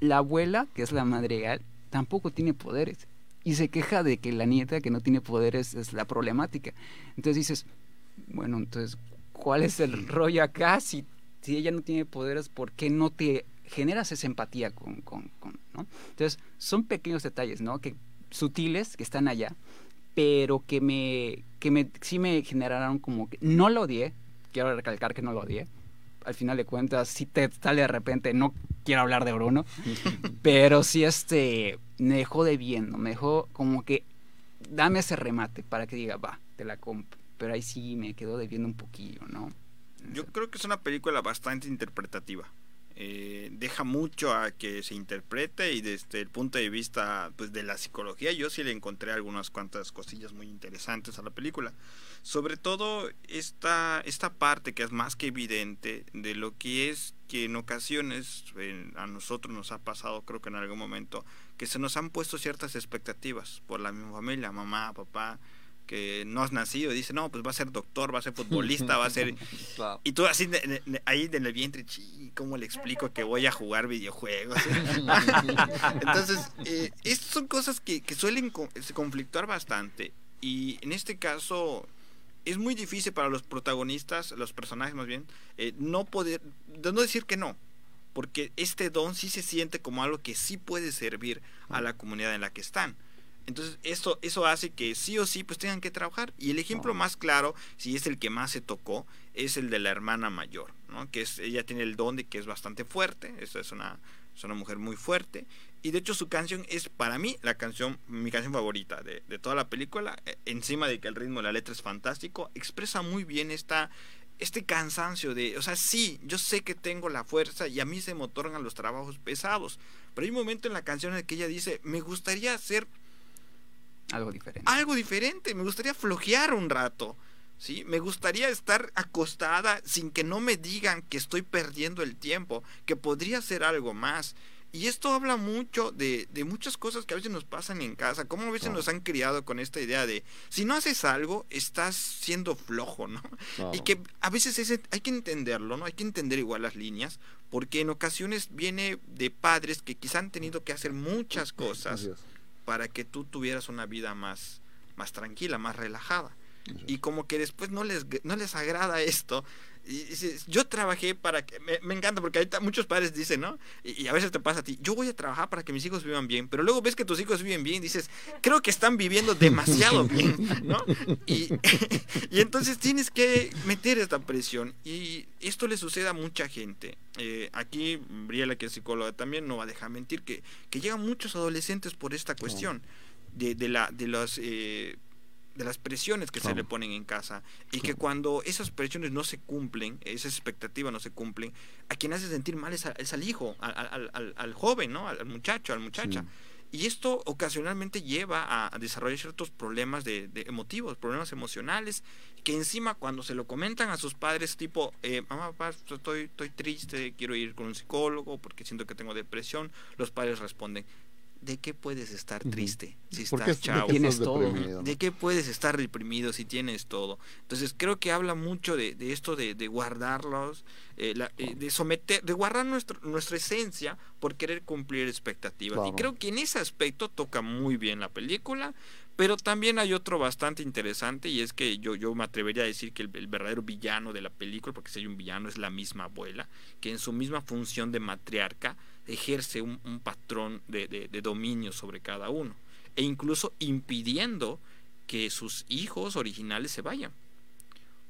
la abuela, que es la madre, tampoco tiene poderes, y se queja de que la nieta que no tiene poderes es la problemática. Entonces dices, bueno, entonces, ¿cuál es el rollo acá? Si, si ella no tiene poderes, ¿por qué no te generas esa empatía con, con, ¿no? Entonces, son pequeños detalles, ¿no? Que sutiles, que están allá, pero que me, que me, sí me generaron como que, no lo odié, quiero recalcar que no lo odié, al final de cuentas, si te sale de repente, no quiero hablar de Bruno, pero sí este, me dejó debiendo, me dejó como que, dame ese remate para que diga, va, te la compro, pero ahí sí me quedó debiendo un poquillo, ¿no? Yo creo que es una película bastante interpretativa. Eh, deja mucho a que se interprete y desde el punto de vista pues de la psicología yo sí le encontré algunas cuantas cosillas muy interesantes a la película. Sobre todo esta esta parte que es más que evidente de lo que es que en ocasiones a nosotros nos ha pasado creo que en algún momento que se nos han puesto ciertas expectativas por la misma familia mamá papá que no has nacido y dice, no, pues va a ser doctor, va a ser futbolista, va a ser... Y tú así ahí en el vientre, ¿cómo le explico que voy a jugar videojuegos? Entonces, eh, estas son cosas que, que suelen conflictuar bastante y en este caso es muy difícil para los protagonistas, los personajes más bien, eh, no poder, no decir que no, porque este don sí se siente como algo que sí puede servir a la comunidad en la que están. Entonces, eso, eso hace que sí o sí pues tengan que trabajar. Y el ejemplo más claro, si es el que más se tocó, es el de la hermana mayor, ¿no? Que es, ella tiene el don de que es bastante fuerte, esa es una, es una mujer muy fuerte. Y de hecho su canción es para mí la canción, mi canción favorita de, de toda la película. E, encima de que el ritmo de la letra es fantástico, expresa muy bien esta, este cansancio de, o sea, sí, yo sé que tengo la fuerza y a mí se me otorgan los trabajos pesados. Pero hay un momento en la canción en el que ella dice, me gustaría ser algo diferente. Algo diferente. Me gustaría flojear un rato. ¿sí? Me gustaría estar acostada sin que no me digan que estoy perdiendo el tiempo, que podría ser algo más. Y esto habla mucho de, de muchas cosas que a veces nos pasan en casa, cómo a veces nos han criado con esta idea de si no haces algo, estás siendo flojo, ¿no? Y que a veces ese, hay que entenderlo, ¿no? Hay que entender igual las líneas, porque en ocasiones viene de padres que quizá han tenido que hacer muchas cosas para que tú tuvieras una vida más, más tranquila, más relajada. Y como que después no les, no les agrada esto. Y yo trabajé para que. Me, encanta porque ahorita muchos padres dicen, ¿no? Y, a veces te pasa a ti, yo voy a trabajar para que mis hijos vivan bien, pero luego ves que tus hijos viven bien y dices, creo que están viviendo demasiado bien, ¿no? Y, y entonces tienes que meter esta presión. Y esto le sucede a mucha gente. Eh, aquí, Briela, que es psicóloga, también no va a dejar mentir que, que llegan muchos adolescentes por esta cuestión de, de, la, de los. Eh, de las presiones que se le ponen en casa y que cuando esas presiones no se cumplen, esas expectativas no se cumplen, a quien hace sentir mal es, al hijo, al, al, al, joven, ¿no? al muchacho, al muchacha. Y esto ocasionalmente lleva a, desarrollar ciertos problemas de, emotivos, problemas emocionales, que encima cuando se lo comentan a sus padres, tipo, eh, mamá, papá, estoy, estoy triste, quiero ir con un psicólogo porque siento que tengo depresión, los padres responden, ¿de qué puedes estar triste si estás chavo? Tienes todo. ¿De qué puedes estar reprimido si tienes todo? Entonces creo que habla mucho de, esto de, guardarlos, eh, eh, de someter, de guardar nuestro, nuestra esencia por querer cumplir expectativas. Y creo que en ese aspecto toca muy bien la película. Pero también hay otro bastante interesante y es que yo, yo me atrevería a decir que el, el, verdadero villano de la película, porque si hay un villano es la misma abuela, que en su misma función de matriarca ejerce un, patrón de, dominio sobre cada uno e incluso impidiendo que sus hijos originales se vayan.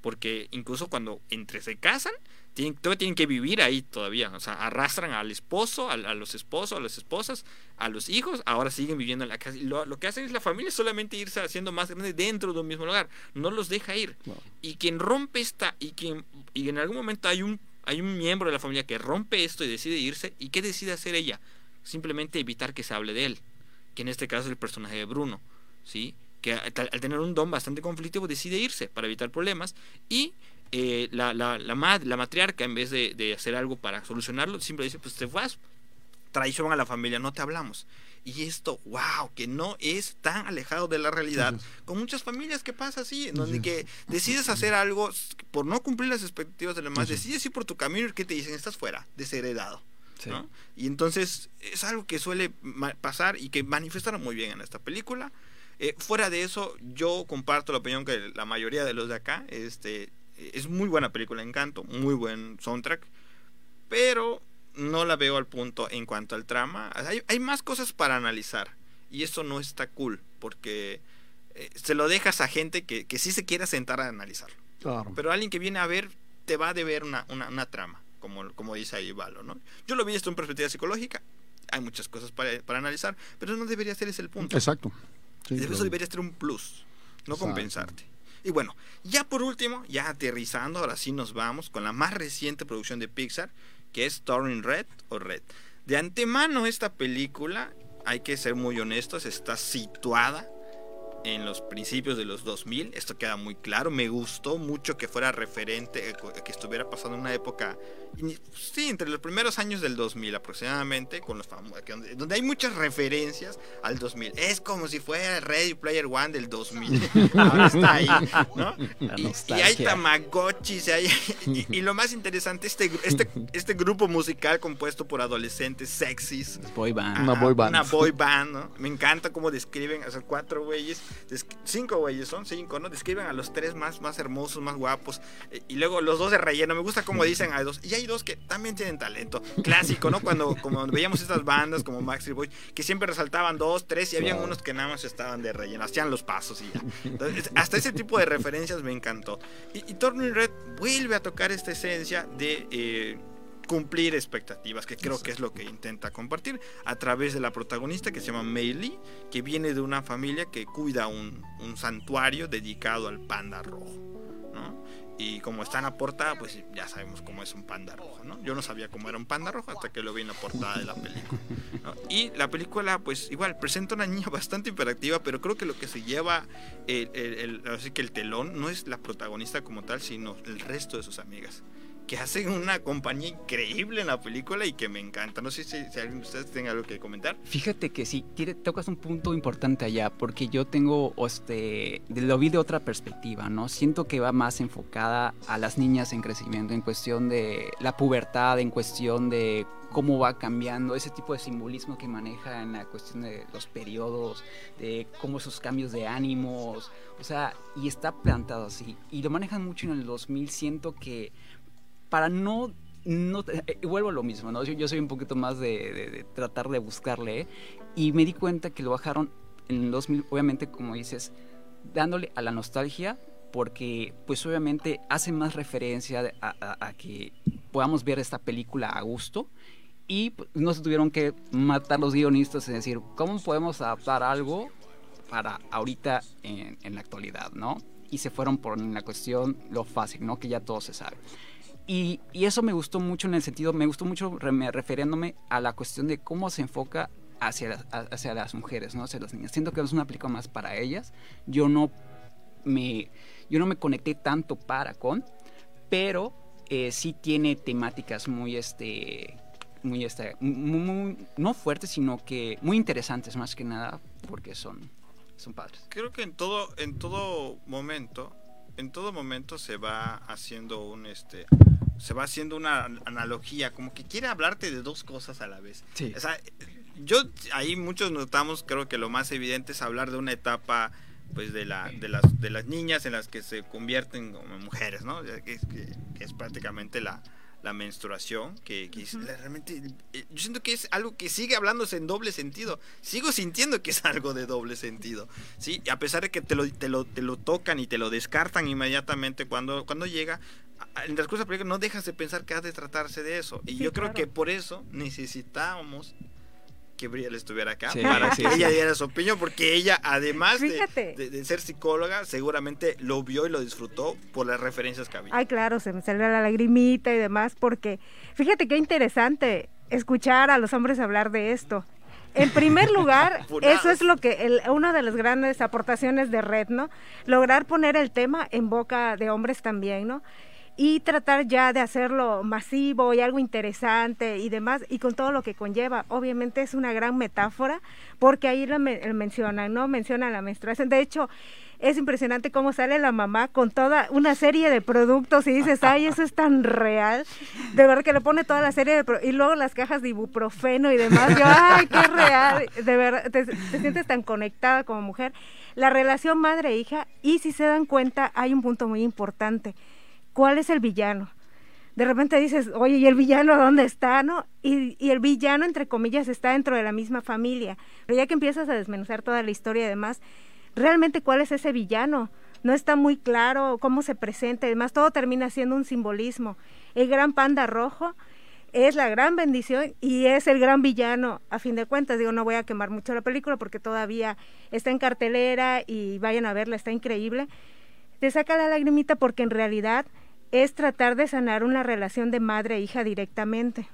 Porque incluso cuando entre se casan, tienen, todavía tienen que vivir ahí todavía. O sea, arrastran al esposo, a, los esposos, a las esposas, a los hijos, ahora siguen viviendo en la casa. Y lo, que hacen es la familia solamente irse haciendo más grande dentro de un mismo lugar. No los deja ir. Y quien rompe esta, y quien, y en algún momento hay un hay un miembro de la familia que rompe esto y decide irse, ¿y qué decide hacer ella? Simplemente evitar que se hable de él, que en este caso es el personaje de Bruno, ¿sí? que al, tener un don bastante conflictivo decide irse para evitar problemas y eh, la, la, la, matriarca en vez de, de, hacer algo para solucionarlo, simplemente dice, pues te vas, traición a la familia, no te hablamos. Y esto, wow, que no es tan alejado de la realidad. Con muchas familias que pasa así, en donde que decides hacer algo por no cumplir las expectativas de los demás, decides ir por tu camino y que te dicen, estás fuera, desheredado. ¿no? Y entonces es algo que suele pasar y que manifestaron muy bien en esta película. Eh, fuera de eso, yo comparto la opinión que la mayoría de los de acá, este, es muy buena película, Encanto, muy buen soundtrack, pero no la veo al punto en cuanto al trama. Hay, más cosas para analizar y eso no está cool porque eh, se lo dejas a gente que, que sí se quiera sentar a analizarlo. Pero alguien que viene a ver te va a deber una, una, trama, como, como dice ahí Valo. ¿no? Yo lo vi esto en perspectiva psicológica. Hay muchas cosas para, para analizar, pero no debería ser ese el punto. Exacto. eso debería ser un plus, no compensarte. Y bueno, ya por último, ya aterrizando, ahora sí nos vamos con la más reciente producción de Pixar, que es Turning Red o Red. De antemano esta película, hay que ser muy honestos, está situada en los principios de los 2000, esto queda muy claro, me gustó mucho que fuera referente, eh, que estuviera pasando una época, sí, entre los primeros años del 2000 aproximadamente, con los donde hay muchas referencias al 2000, es como si fuera Ready Player One del 2000, ahora está ahí, ¿no? Y, hay Tamagotchis, y, lo más interesante, este, este, este grupo musical compuesto por adolescentes sexys, boy band. una boy band, una boy band, ¿no? Me encanta cómo describen, o cuatro güeyes cinco güeyes, son cinco, ¿no? Describen a los tres más, más hermosos, más guapos. Eh, y luego los dos de relleno. Me gusta cómo dicen a dos. Y hay dos que también tienen talento. Clásico, ¿no? Cuando como veíamos estas bandas como Maxi Boy, que siempre resaltaban dos, tres, y habían unos que nada más estaban de relleno. Hacían los pasos y ya. Entonces, hasta ese tipo de referencias me encantó. Y, y Turning Red vuelve a tocar esta esencia de. Eh, cumplir expectativas, que creo que es lo que intenta compartir a través de la protagonista que se llama Mei Lee, que viene de una familia que cuida un, un santuario dedicado al panda rojo. ¿no? Y como está en la portada, pues ya sabemos cómo es un panda rojo, ¿no? Yo no sabía cómo era un panda rojo hasta que lo vi en la portada de la película. Y la película, pues igual, presenta una niña bastante hiperactiva, pero creo que lo que se lleva el, el, así que el telón no es la protagonista como tal, sino el resto de sus amigas que hacen una compañía increíble en la película y que me encanta. No sé si, alguien de ustedes tenga algo que comentar. Fíjate que sí, tocas un punto importante allá, porque yo tengo, este, lo vi de otra perspectiva, ¿no? Siento que va más enfocada a las niñas en crecimiento, en cuestión de la pubertad, en cuestión de cómo va cambiando, ese tipo de simbolismo que maneja en la cuestión de los periodos, de cómo esos cambios de ánimos, o sea, y está plantado así. Y lo manejan mucho en el 2000, siento que para no no, eh, vuelvo a lo mismo, ¿no? Yo, soy un poquito más de, tratar de buscarle y me di cuenta que lo bajaron en el 2000, obviamente, como dices, dándole a la nostalgia, porque pues obviamente hace más referencia a, que podamos ver esta película a gusto y pues, no se tuvieron que matar los guionistas y decir, ¿cómo podemos adaptar algo para ahorita en, en la actualidad, ¿no? Y se fueron por la cuestión lo fácil, ¿no? Que ya todo se sabe. Y, eso me gustó mucho en el sentido, me gustó mucho refiriéndome a la cuestión de cómo se enfoca hacia las, hacia las mujeres, ¿no? hacia las niñas. Siento que es una película más para ellas. Yo no me, yo no me conecté tanto para con, pero eh, sí tiene temáticas muy, este, muy, este, no fuertes, sino que muy interesantes más que nada, porque son, son padres. Creo que en todo, en todo momento, en todo momento se va haciendo un, este, se va haciendo una analogía, como que quiere hablarte de dos cosas a la vez. O sea, yo ahí muchos notamos, creo que lo más evidente es hablar de una etapa pues de la de las de las niñas en las que se convierten como mujeres, ¿no? Que, es prácticamente la, la menstruación, que, realmente eh, yo siento que es algo que sigue hablándose en doble sentido. Sigo sintiendo que es algo de doble sentido. Sí, a pesar de que te lo, te lo, te lo tocan y te lo descartan inmediatamente cuando, cuando llega, en el transcurso de la película no dejas de pensar que ha de tratarse de eso. Y yo creo que por eso necesitábamos que Brielle estuviera acá para que ella diera su opinión, porque ella, además de, ser psicóloga, seguramente lo vio y lo disfrutó por las referencias que había. Ay, claro, se me salió la lagrimita y demás, porque fíjate qué interesante escuchar a los hombres hablar de esto. En primer lugar, eso es lo que una de las grandes aportaciones de Red, ¿no? Lograr poner el tema en boca de hombres también, ¿no? Y tratar ya de hacerlo masivo y algo interesante y demás, y con todo lo que conlleva. Obviamente es una gran metáfora, porque ahí lo, mencionan, ¿no? Mencionan la menstruación. De hecho, es impresionante cómo sale la mamá con toda una serie de productos y dices, ay, eso es tan real. De verdad que le pone toda la serie de... y luego las cajas de ibuprofeno y demás. Yo, ay, qué real. De verdad, te, te sientes tan conectada como mujer. La relación madre-hija, y si se dan cuenta, hay un punto muy importante ¿cuál es el villano? De repente dices, oye, ¿y el villano dónde está? ¿No? Y, el villano, entre comillas, está dentro de la misma familia. Pero ya que empiezas a desmenuzar toda la historia y demás, realmente cuál es ese villano? No está muy claro cómo se presenta, además todo termina siendo un simbolismo. El gran panda rojo es la gran bendición y es el gran villano, a fin de cuentas. Digo, no voy a quemar mucho la película porque todavía está en cartelera y vayan a verla, está increíble. Te saca la lagrimita porque en realidad es tratar de sanar una relación de madre e hija directamente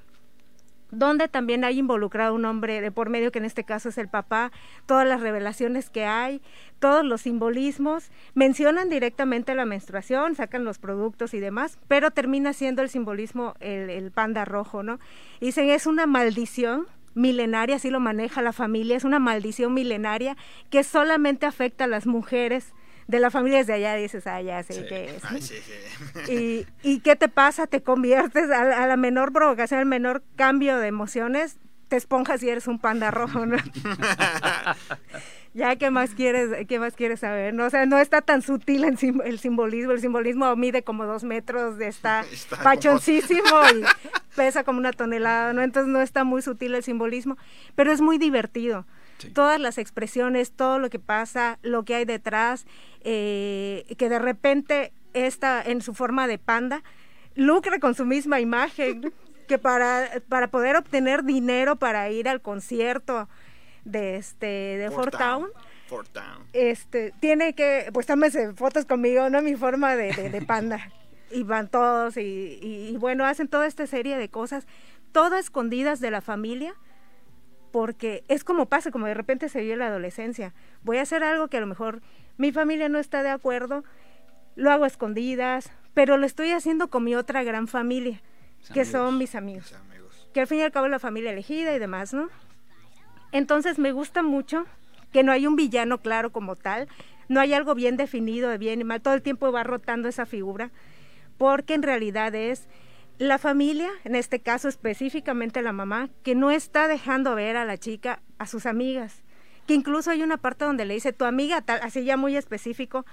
donde también hay involucrado un hombre de por medio, que en este caso es el papá, todas las revelaciones que hay, todos los simbolismos, mencionan directamente la menstruación, sacan los productos y demás, pero termina siendo el simbolismo el, el panda rojo, ¿no? Dicen, es una maldición milenaria, así lo maneja la familia, es una maldición milenaria que solamente afecta a las mujeres de la familia desde allá dices, ah, ya sé qué es. Y, ¿Y qué te pasa? Te conviertes a, la menor provocación, al menor cambio de emociones, te esponjas y eres un panda rojo, ¿no? ya, ¿qué más quieres, qué más quieres saber? No, o sea, no está tan sutil el, el simbolismo. El simbolismo mide como dos metros, está, está pachoncísimo y pesa como una tonelada, ¿no? Entonces no está muy sutil el simbolismo, pero es muy divertido. Todas las expresiones, todo lo que pasa, lo que hay detrás, eh, que de repente está en su forma de panda lucre con su misma imagen, que para, para poder obtener dinero para ir al concierto de este de Fort, Town, este tiene que pues tómese fotos conmigo no mi forma de, panda. Y van todos y, y, bueno hacen toda esta serie de cosas todas escondidas de la familia porque es como pasa, como de repente se vio en la adolescencia. Voy a hacer algo que a lo mejor mi familia no está de acuerdo, lo hago a escondidas, pero lo estoy haciendo con mi otra gran familia, que son mis amigos, Que al fin y al cabo es la familia elegida y demás, ¿no? Entonces me gusta mucho que no hay un villano claro como tal, no hay algo bien definido de bien y mal, todo el tiempo va rotando esa figura, porque en realidad es la familia, en este caso específicamente la mamá, que no está dejando ver a la chica a sus amigas, que incluso hay una parte donde le dice, tu amiga, tal, así ya muy específico,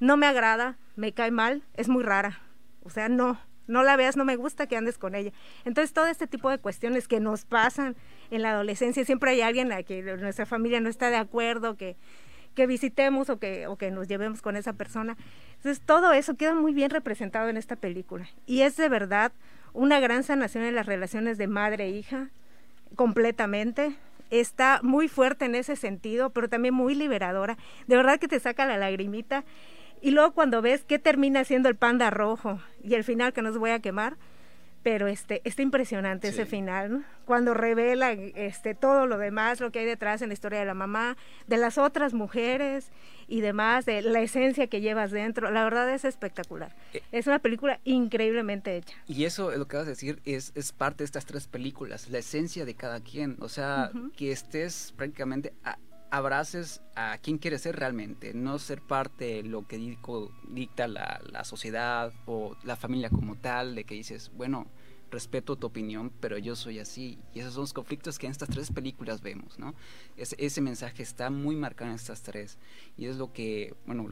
no me agrada, me cae mal, es muy rara. O sea, no, no la veas, no me gusta que andes con ella. Entonces, todo este tipo de cuestiones que nos pasan en la adolescencia, siempre hay alguien a que nuestra familia no está de acuerdo, que, que visitemos o que, o que nos llevemos con esa persona. Entonces, todo eso queda muy bien representado en esta película. Y es de verdad una gran sanación en las relaciones de madre e hija, completamente. Está muy fuerte en ese sentido, pero también muy liberadora. De verdad que te saca la lagrimita. Y luego cuando ves qué termina siendo el panda rojo y el final que nos voy a quemar, pero este está impresionante ese final ¿no? cuando revela este todo lo demás lo que hay detrás en la historia de la mamá de las otras mujeres y demás de la esencia que llevas dentro. La verdad es espectacular. Eh, es una película increíblemente hecha. Y eso lo que vas a decir es es parte de estas tres películas la esencia de cada quien. O sea que estés prácticamente abraces a quien quieres ser realmente, no ser parte de lo que dicta la, la, sociedad o la familia como tal, de que dices, bueno, respeto tu opinión, pero yo soy así. Y esos son los conflictos que en estas tres películas vemos, ¿no? Ese, ese mensaje está muy marcado en estas tres. Y es lo que, bueno,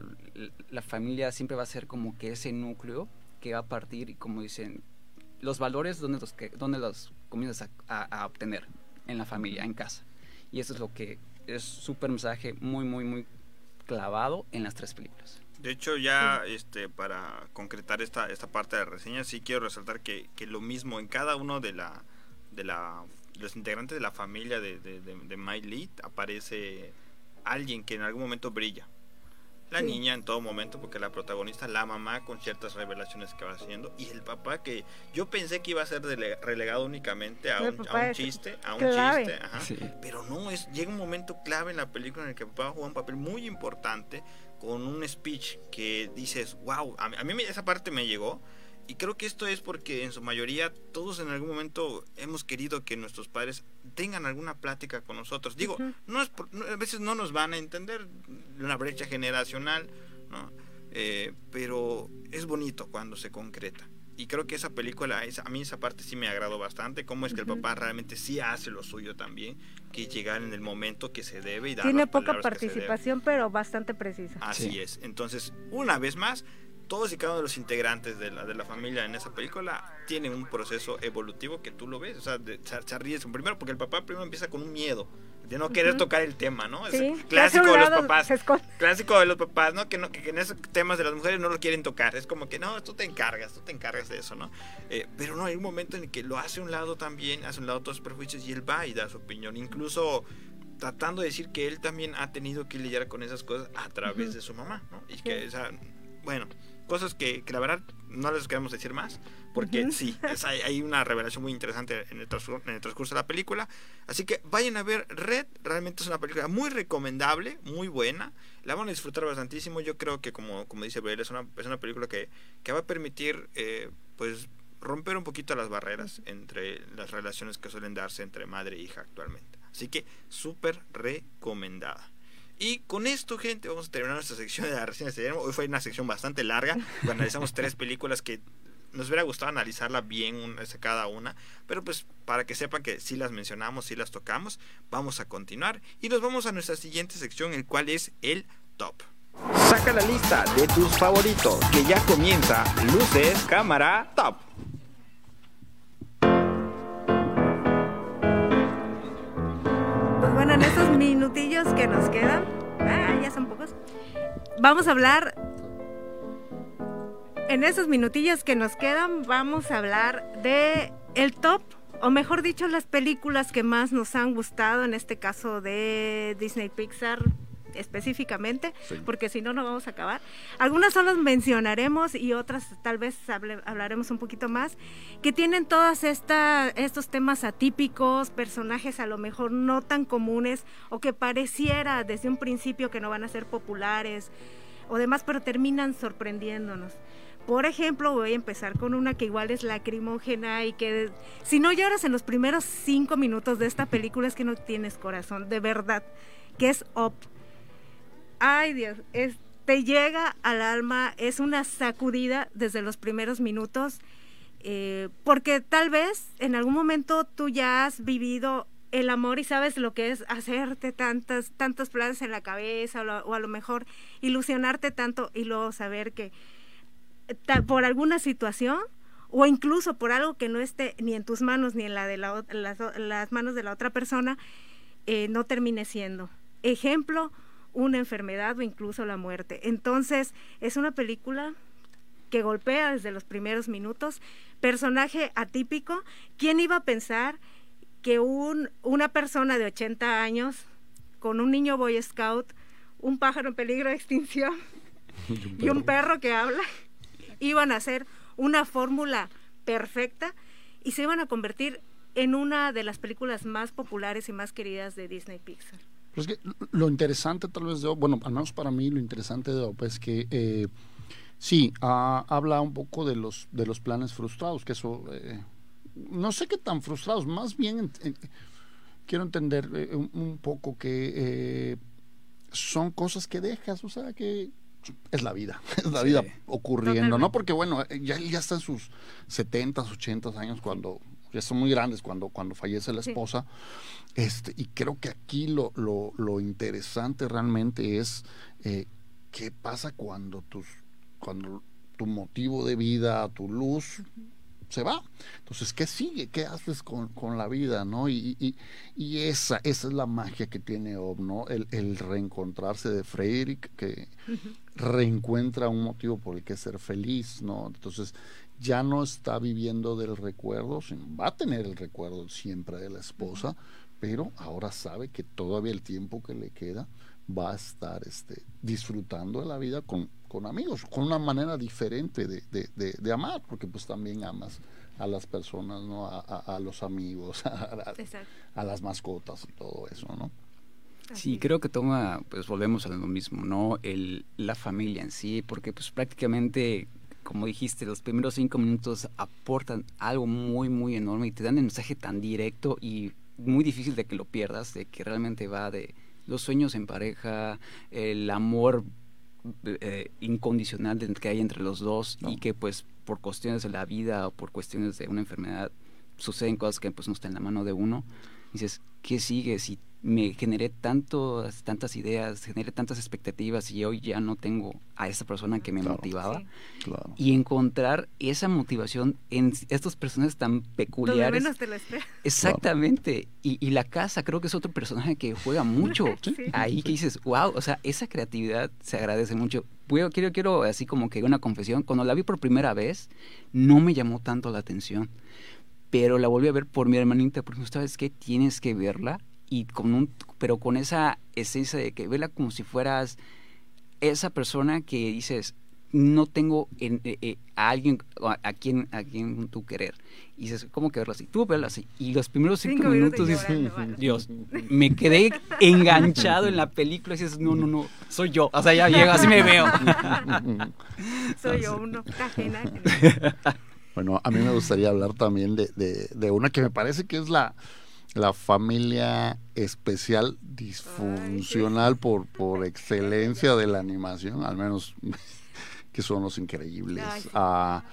la familia siempre va a ser como que ese núcleo que va a partir, y como dicen, los valores donde los, que, donde los comienzas a, a obtener en la familia, en casa. Y eso es lo que es súper mensaje muy, muy, muy clavado en las tres películas. De hecho, ya este para concretar esta, esta parte de la reseña, sí quiero resaltar que, que lo mismo en cada uno de la de la los integrantes de la familia de, de, de, Lead aparece alguien que en algún momento brilla la niña en todo momento, porque la protagonista, la mamá, con ciertas revelaciones que va haciendo, y el papá que yo pensé que iba a ser relegado únicamente a, un, chiste, a un chiste, pero no, es, llega un momento clave en la película en el que el papá juega un papel muy importante con un speech que dices, wow, a a mí esa parte me llegó y creo que esto es porque en su mayoría todos en algún momento hemos querido que nuestros padres tengan alguna plática con nosotros. Digo, no es a veces no nos van a entender una brecha generacional, ¿no? Eh, pero es bonito cuando se concreta. Y creo que esa película, a mí esa parte sí me agradó bastante, cómo es que el papá realmente sí hace lo suyo también, que llegar en el momento que se debe y dar Tiene poca participación, pero bastante precisa. Así es. Entonces, una vez más, todos y cada uno de los integrantes de la, de la familia en esa película tienen un proceso evolutivo que tú lo ves, o sea, de, se, ríes primero porque el papá primero empieza con un miedo de no querer tocar el tema, ¿no? Es clásico de los papás, clásico de los papás, ¿no? Que, no, que, en esos temas de las mujeres no lo quieren tocar, es como que no, tú te encargas, tú te encargas de eso, ¿no? Eh, pero no, hay un momento en el que lo hace un lado también, hace un lado todos los prejuicios y él va y da su opinión, incluso tratando de decir que él también ha tenido que lidiar con esas cosas a través de su mamá, ¿no? Y que, o sea, bueno, cosas que, que la verdad no les queremos decir más, porque sí, es- hay, hay una revelación muy interesante en el, en el transcurso de la película. Así que vayan a ver Red, realmente es una película muy recomendable, muy buena. La van a disfrutar bastantísimo. Yo creo que, como, como dice Bel, es una, es una película que, que va a permitir, eh, pues, romper un poquito las barreras entre las relaciones que suelen darse entre madre e hija actualmente. Así que, súper recomendada. Y con esto, gente, vamos a terminar nuestra sección de la reseña de Guillermo. Hoy fue una sección bastante larga. Analizamos tres películas que nos hubiera gustado analizarla bien una, cada una. Pero pues para que sepan que sí las mencionamos, sí las tocamos, vamos a continuar. Y nos vamos a nuestra siguiente sección, el cual es el top. Saca la lista de tus favoritos, que ya comienza Luces, Cámara, Top. Bueno, en estos minutillos que nos quedan, ah, ya son pocos, vamos a hablar, en esos minutillos que nos quedan, vamos a hablar de el top, o mejor dicho, las películas que más nos han gustado, en este caso de Disney Pixar específicamente, Sí. porque si no, no vamos a acabar. Algunas solo mencionaremos y otras tal vez hable- hablaremos un poquito más, que tienen todos estos temas atípicos, personajes a lo mejor no tan comunes o que pareciera desde un principio que no van a ser populares o demás, pero terminan sorprendiéndonos. Por ejemplo, voy a empezar con una que igual es lacrimógena y que si no lloras en los primeros cinco minutos de esta película es que no tienes corazón, de verdad, que es Up. Ay Dios, te llega al alma, es una sacudida desde los primeros minutos, eh, porque tal vez en algún momento tú ya has vivido el amor y sabes lo que es hacerte tantas, tantos planes en la cabeza o, a lo mejor ilusionarte tanto y luego saber que eh, por alguna situación o incluso por algo que no esté ni en tus manos ni en la de la, las manos de la otra persona, eh, no termine siendo. Ejemplo, una enfermedad o incluso la muerte. Entonces, es una película que golpea desde los primeros minutos, personaje atípico. ¿Quién iba a pensar que un, una persona de 80 años, con un niño Boy Scout, un pájaro en peligro de extinción y un perro que habla, iban a hacer una fórmula perfecta y se iban a convertir en una de las películas más populares y más queridas de Disney Pixar? Pero es que lo interesante tal vez de Op, bueno, al menos para mí lo interesante de Op es que eh, sí, ah, habla un poco de los, de los planes frustrados, que eso, eh, no sé qué tan frustrados, más bien en- en- quiero entender eh, un, un poco que eh, son cosas que dejas, o sea, que es la vida, es la Sí. vida ocurriendo, ¿no? Porque bueno, ya, ya está en sus 70, 80 años cuando ya son muy grandes cuando, cuando fallece la Sí. esposa. Este, y creo que aquí lo, lo, lo interesante realmente es eh, qué pasa cuando tus, cuando tu motivo de vida, tu luz se va. Entonces, ¿qué sigue? ¿Qué haces con, con la vida? ¿no? Y, y, y esa, esa es la magia que tiene Ob, ¿no? El, el reencontrarse de Frederick, que reencuentra un motivo por el que ser feliz, ¿no? Entonces, ya no está viviendo del recuerdo, sino va a tener el recuerdo siempre de la esposa, pero ahora sabe que todavía el tiempo que le queda va a estar este, disfrutando de la vida con, con amigos, con una manera diferente de, de, de, de amar, porque pues también amas a las personas, ¿no? A, a, a los amigos, a, a las mascotas y todo eso, ¿no? Sí, creo que toma, pues volvemos a lo mismo, ¿no? El, la familia en sí, porque pues prácticamente, como dijiste, los primeros cinco minutos aportan algo muy, muy enorme y te dan el mensaje tan directo y muy difícil de que lo pierdas, de que realmente va de los sueños en pareja, el amor eh, incondicional que hay entre los dos y que pues por cuestiones de la vida o por cuestiones de una enfermedad suceden cosas que pues no están en la mano de uno. Dices, ¿qué sigue? Si me generé tantos, tantas ideas, generé tantas expectativas y hoy ya no tengo a esa persona que me Claro. motivaba. Sí. Claro. Y encontrar esa motivación en estos personajes tan peculiares. menos te esperas. Exactamente. Y, y la casa creo que es otro personaje que juega mucho. Sí. Sí. Ahí que dices, wow, o sea, esa creatividad se agradece mucho. Puedo- quiero, quiero así como que una confesión. Cuando la vi por primera vez, no me llamó tanto la atención. Pero la volví a ver por mi hermanita, porque ¿sabes qué? Tienes que verla. Y con un, pero con esa esencia de que verla como si fueras esa persona que dices, no tengo en, eh, eh, a alguien a, quien a quien tú querer. Y dices, ¿cómo que verlo así? Tú verlo así. Y los primeros cinco, minutos dices, Dios, me quedé enganchado en la película y dices, no, no, no, soy yo. O sea, ya llega, así me veo. soy yo, uno ajena. Bueno, a mí me gustaría hablar también de, de, de una que me parece que es la, la familia especial disfuncional por, por excelencia de la animación, al menos que son los increíbles. Ah,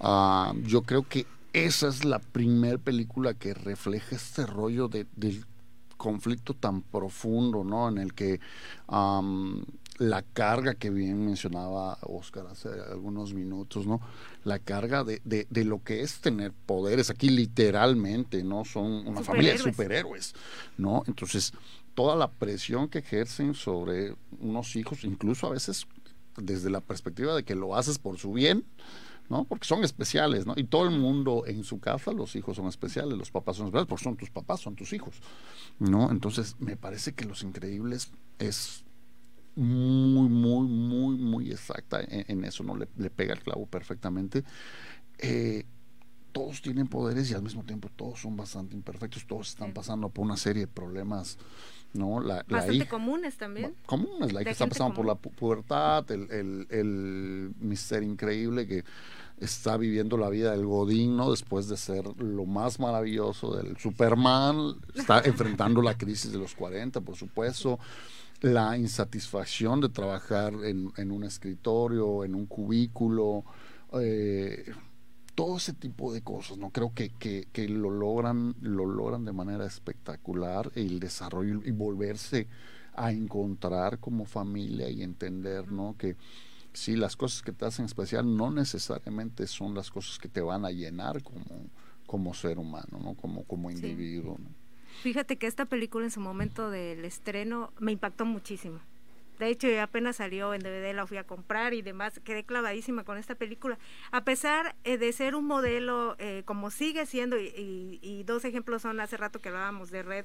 ah, yo creo que esa es la primera película que refleja este rollo de, del conflicto tan profundo, ¿no? En el que la carga que bien mencionaba Oscar hace algunos minutos, ¿no? La carga de, de, lo que es tener poderes, aquí literalmente, ¿no? Son una familia de superhéroes, ¿no? Entonces, toda la presión que ejercen sobre unos hijos, incluso a veces desde la perspectiva de que lo haces por su bien, ¿no? Porque son especiales, ¿no? Y todo el mundo en su casa, los hijos son especiales, los papás son especiales, porque son tus papás, son tus hijos, ¿no? Entonces, me parece que Los Increíbles es muy, muy, muy, muy exacta en, eso, ¿no? Le, pega el clavo perfectamente. Eh, todos tienen poderes y al mismo tiempo todos son bastante imperfectos, todos están pasando por una serie de problemas, ¿no? La, bastante comunes también. Comunes, la hija está pasando por la pubertad, el, el, el mister increíble que está viviendo la vida del Godín, ¿no? Después de ser lo más maravilloso del Superman, está enfrentando la crisis de los 40, por supuesto la insatisfacción de trabajar en, un escritorio, en un cubículo, eh, todo ese tipo de cosas, ¿no? Creo que, que, lo logran, lo logran de manera espectacular, el desarrollo y volverse a encontrar como familia y entender, ¿no? Que sí, las cosas que te hacen especial no necesariamente son las cosas que te van a llenar como, como ser humano, ¿no? Como, como individuo. ¿no? Fíjate que esta película en su momento del estreno me impactó muchísimo. De hecho, apenas salió en DVD, la fui a comprar y demás, quedé clavadísima con esta película. A pesar eh, de ser un modelo eh, como sigue siendo, y, dos ejemplos son hace rato que hablábamos de Red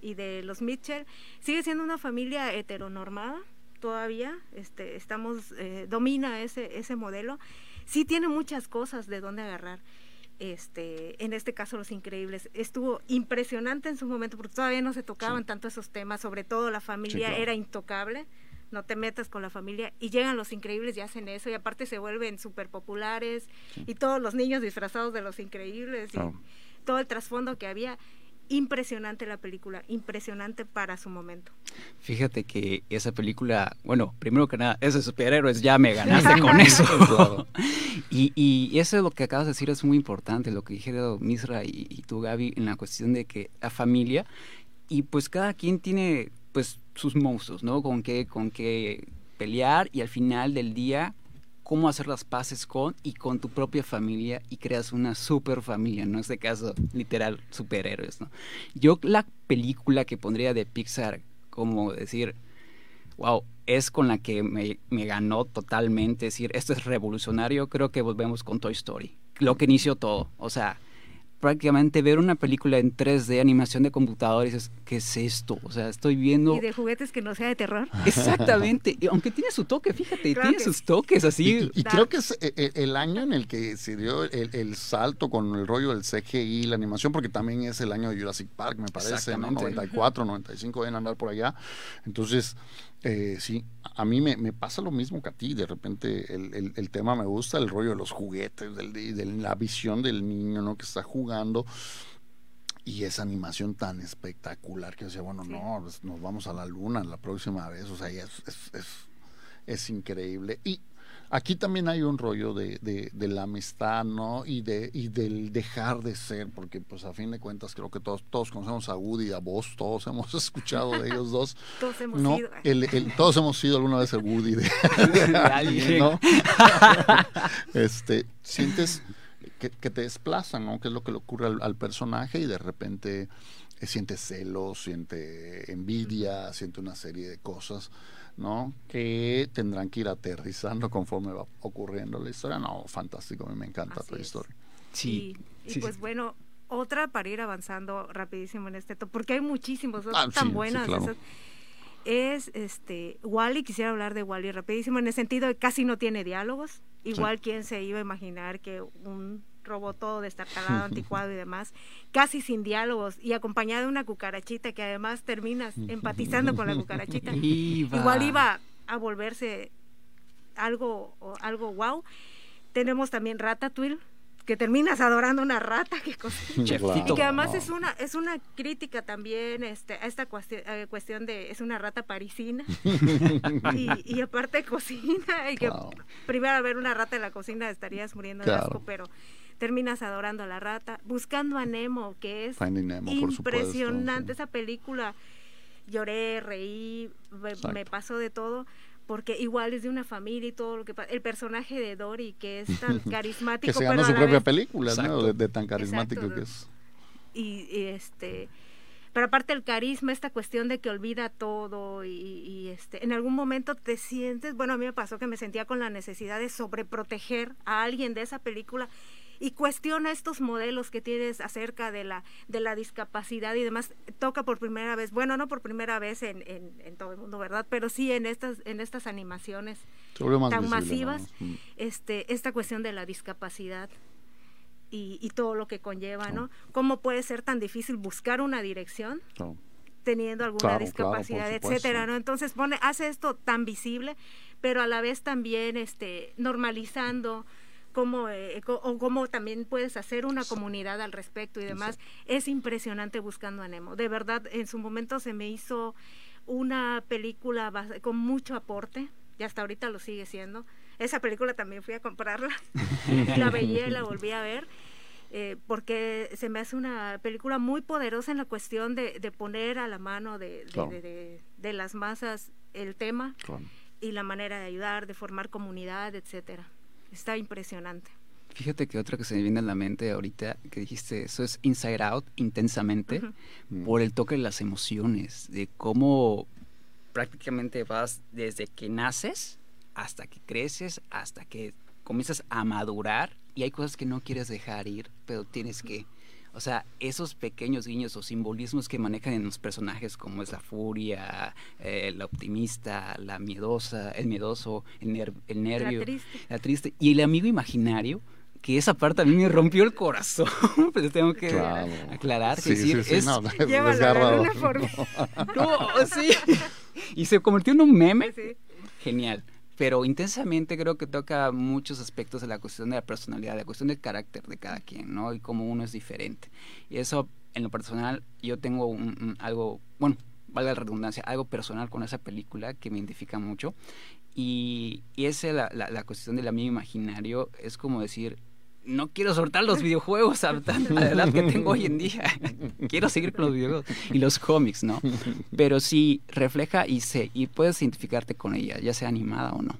y de los Mitchell, sigue siendo una familia heteronormada todavía, este, estamos, eh, domina ese, ese modelo. Sí tiene muchas cosas de dónde agarrar este, en este caso Los Increíbles. Estuvo impresionante en su momento porque todavía no se tocaban tanto esos temas, sobre todo la familia era intocable, no te metas con la familia y llegan Los Increíbles y hacen eso y aparte se vuelven súper populares y todos los niños disfrazados de Los Increíbles y todo el trasfondo que había impresionante la película, impresionante para su momento. Fíjate que esa película, bueno, primero que nada, ese superhéroes ya me ganaste con eso. y, y, eso es lo que acabas de decir es muy importante, lo que dijeron Misra y, y tú, Gaby, en la cuestión de que la familia, y pues cada quien tiene pues sus monstruos, ¿no? Con qué, con qué pelear y al final del día cómo hacer las paces con y con tu propia familia y creas una super familia, ¿no? En este caso, literal, superhéroes, ¿no? Yo la película que pondría de Pixar, como decir, wow, es con la que me, me ganó totalmente, decir, esto es revolucionario, creo que volvemos con Toy Story, lo que inició todo, o sea, prácticamente ver una película en 3D, animación de computador, y dices, ¿qué es esto? O sea, estoy viendo... Y de juguetes que no sea de terror. Exactamente, aunque tiene su toque, fíjate, tiene sus toques así. Y, creo que es eh, eh, el, año en el que se dio el, salto con el rollo del CGI, la animación, porque también es el año de Jurassic Park, me parece, ¿no? 94, 95, deben andar por allá. Entonces, eh, sí, a mí me, pasa lo mismo que a ti. De repente el, el, tema me gusta, el rollo de los juguetes, de, la visión del niño ¿no? que está jugando. Y esa animación tan espectacular que decía, bueno, no, pues, nos vamos a la luna la próxima vez. O sea, es, es, es, es increíble. Y Aquí también hay un rollo de, de, la amistad, ¿no? Y, de, y del dejar de ser, porque pues a fin de cuentas creo que todos, todos conocemos a Woody y a vos, todos hemos escuchado de ellos dos. todos hemos sido. todos hemos sido alguna vez el Woody de, alguien, ¿no? este, sientes que, te desplazan, ¿no? Que es lo que le ocurre al, personaje y de repente eh, siente celos, siente envidia, siente una serie de cosas ¿no? Que tendrán que ir aterrizando conforme va ocurriendo la historia. No, fantástico, a mí me encanta la historia. Sí. Y, pues bueno, otra para ir avanzando rapidísimo en este, porque hay muchísimos, ah, tan buenas. es este Wally, quisiera hablar de Wally rapidísimo, en el sentido de que casi no tiene diálogos. Igual quien se iba a imaginar que un robot todo destartalado, anticuado y demás, casi sin diálogos y acompañado de una cucarachita que además terminas empatizando con la cucarachita. Igual iba a volverse algo algo wow. Tenemos también Ratatouille, que terminas adorando una rata que y que además es una es una crítica también este a esta eh, cuestión, de es una rata parisina. Y, aparte cocina y que primero al ver una rata en la cocina estarías muriendo de asco pero terminas adorando a la rata buscando a Nemo que es impresionante esa película. Lloré reí me pasó de todo porque igual es de una familia y todo lo que pasa. El personaje de Dory, que es tan carismático. que se ganó su propia película, ¿no? De, tan carismático que es. Y, este. Pero aparte el carisma, esta cuestión de que olvida todo y, y, este, en algún momento te sientes, bueno, a mí me pasó que me sentía con la necesidad de sobreproteger a alguien de esa película y cuestiona estos modelos que tienes acerca de la, de la discapacidad y demás. Toca por primera vez, bueno, no por primera vez en, en, todo el mundo, ¿verdad? Pero sí en estas, en estas animaciones tan masivas, mm. este, esta cuestión de la discapacidad. Y, y, todo lo que conlleva, ¿no? ¿Cómo puede ser tan difícil buscar una dirección teniendo alguna discapacidad, etcétera, ¿no? Entonces pone, hace esto tan visible, pero a la vez también este, normalizando cómo, eh, o cómo también puedes hacer una comunidad al respecto y demás. Es impresionante buscando a Nemo. De verdad, en su momento se me hizo una película con mucho aporte y hasta ahorita lo sigue siendo. Esa película también fui a comprarla, la veía y la volví a ver. Eh, porque se me hace una película muy poderosa en la cuestión de, poner a la mano de, de, las masas el tema y la manera de ayudar, de formar comunidad, etcétera está impresionante. Fíjate que otra que se me viene a la mente ahorita que dijiste, eso es Inside Out intensamente mm. por el toque de las emociones, de cómo prácticamente vas desde que naces hasta que creces, hasta que comienzas a madurar y hay cosas que no quieres dejar ir, pero tienes que o sea, esos pequeños guiños o simbolismos que manejan en los personajes, como es la furia, eh, la optimista, la miedosa, el miedoso, el, el nervio, la triste. la triste. Y el amigo imaginario, que esa parte a mí me rompió el corazón, pero tengo que aclarar que sí, decir, es no, por no, sí. Y se convirtió en un meme. Genial pero intensamente creo que toca muchos aspectos de la cuestión de la personalidad, de la cuestión del carácter de cada quien, ¿no? Y cómo uno es diferente. Y eso, en lo personal, yo tengo un, algo, bueno, valga la redundancia, algo personal con esa película que me identifica mucho. Y, y esa, la, la, la cuestión del amigo imaginario, es como decir, no quiero soltar los videojuegos a, la edad que tengo hoy en día. quiero seguir con los videojuegos y los cómics, ¿no? Pero sí refleja y, se, y puedes identificarte con ella, ya sea animada o no.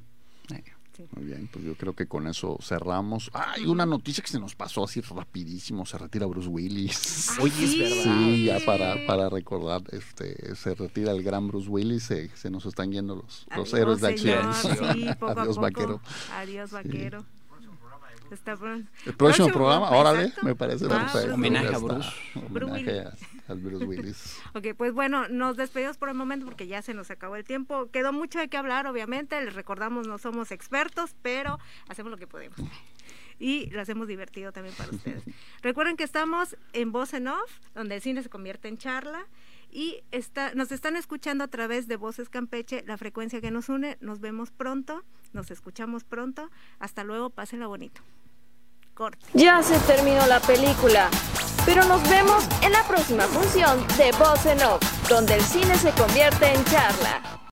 Muy bien, pues yo creo que con eso cerramos. Hay una noticia que se nos pasó así rapidísimo, se retira Bruce Willis. Oye, es verdad. Sí, ya para, para recordar, este, se retira el gran Bruce Willis, se, se nos están yendo los, los héroes de acción. Sí, poco Adiós, vaquero. Adiós, vaquero. El próximo, programa, órale, me parece perfecto. Homenaje a Bruce. Homenaje a, Bruce Willis. ok, pues bueno, nos despedimos por el momento porque ya se nos acabó el tiempo. Quedó mucho de qué hablar, obviamente. Les recordamos, no somos expertos, pero hacemos lo que podemos. Y lo hacemos divertido también para ustedes. Recuerden que estamos en Voz en Off, donde el cine se convierte en charla y está, nos están escuchando a través de Voces Campeche, la frecuencia que nos une. Nos vemos pronto, nos escuchamos pronto. Hasta luego, pásenla bonito. Ya se terminó la película, pero nos vemos en la próxima función de Voz en Off, donde el cine se convierte en charla.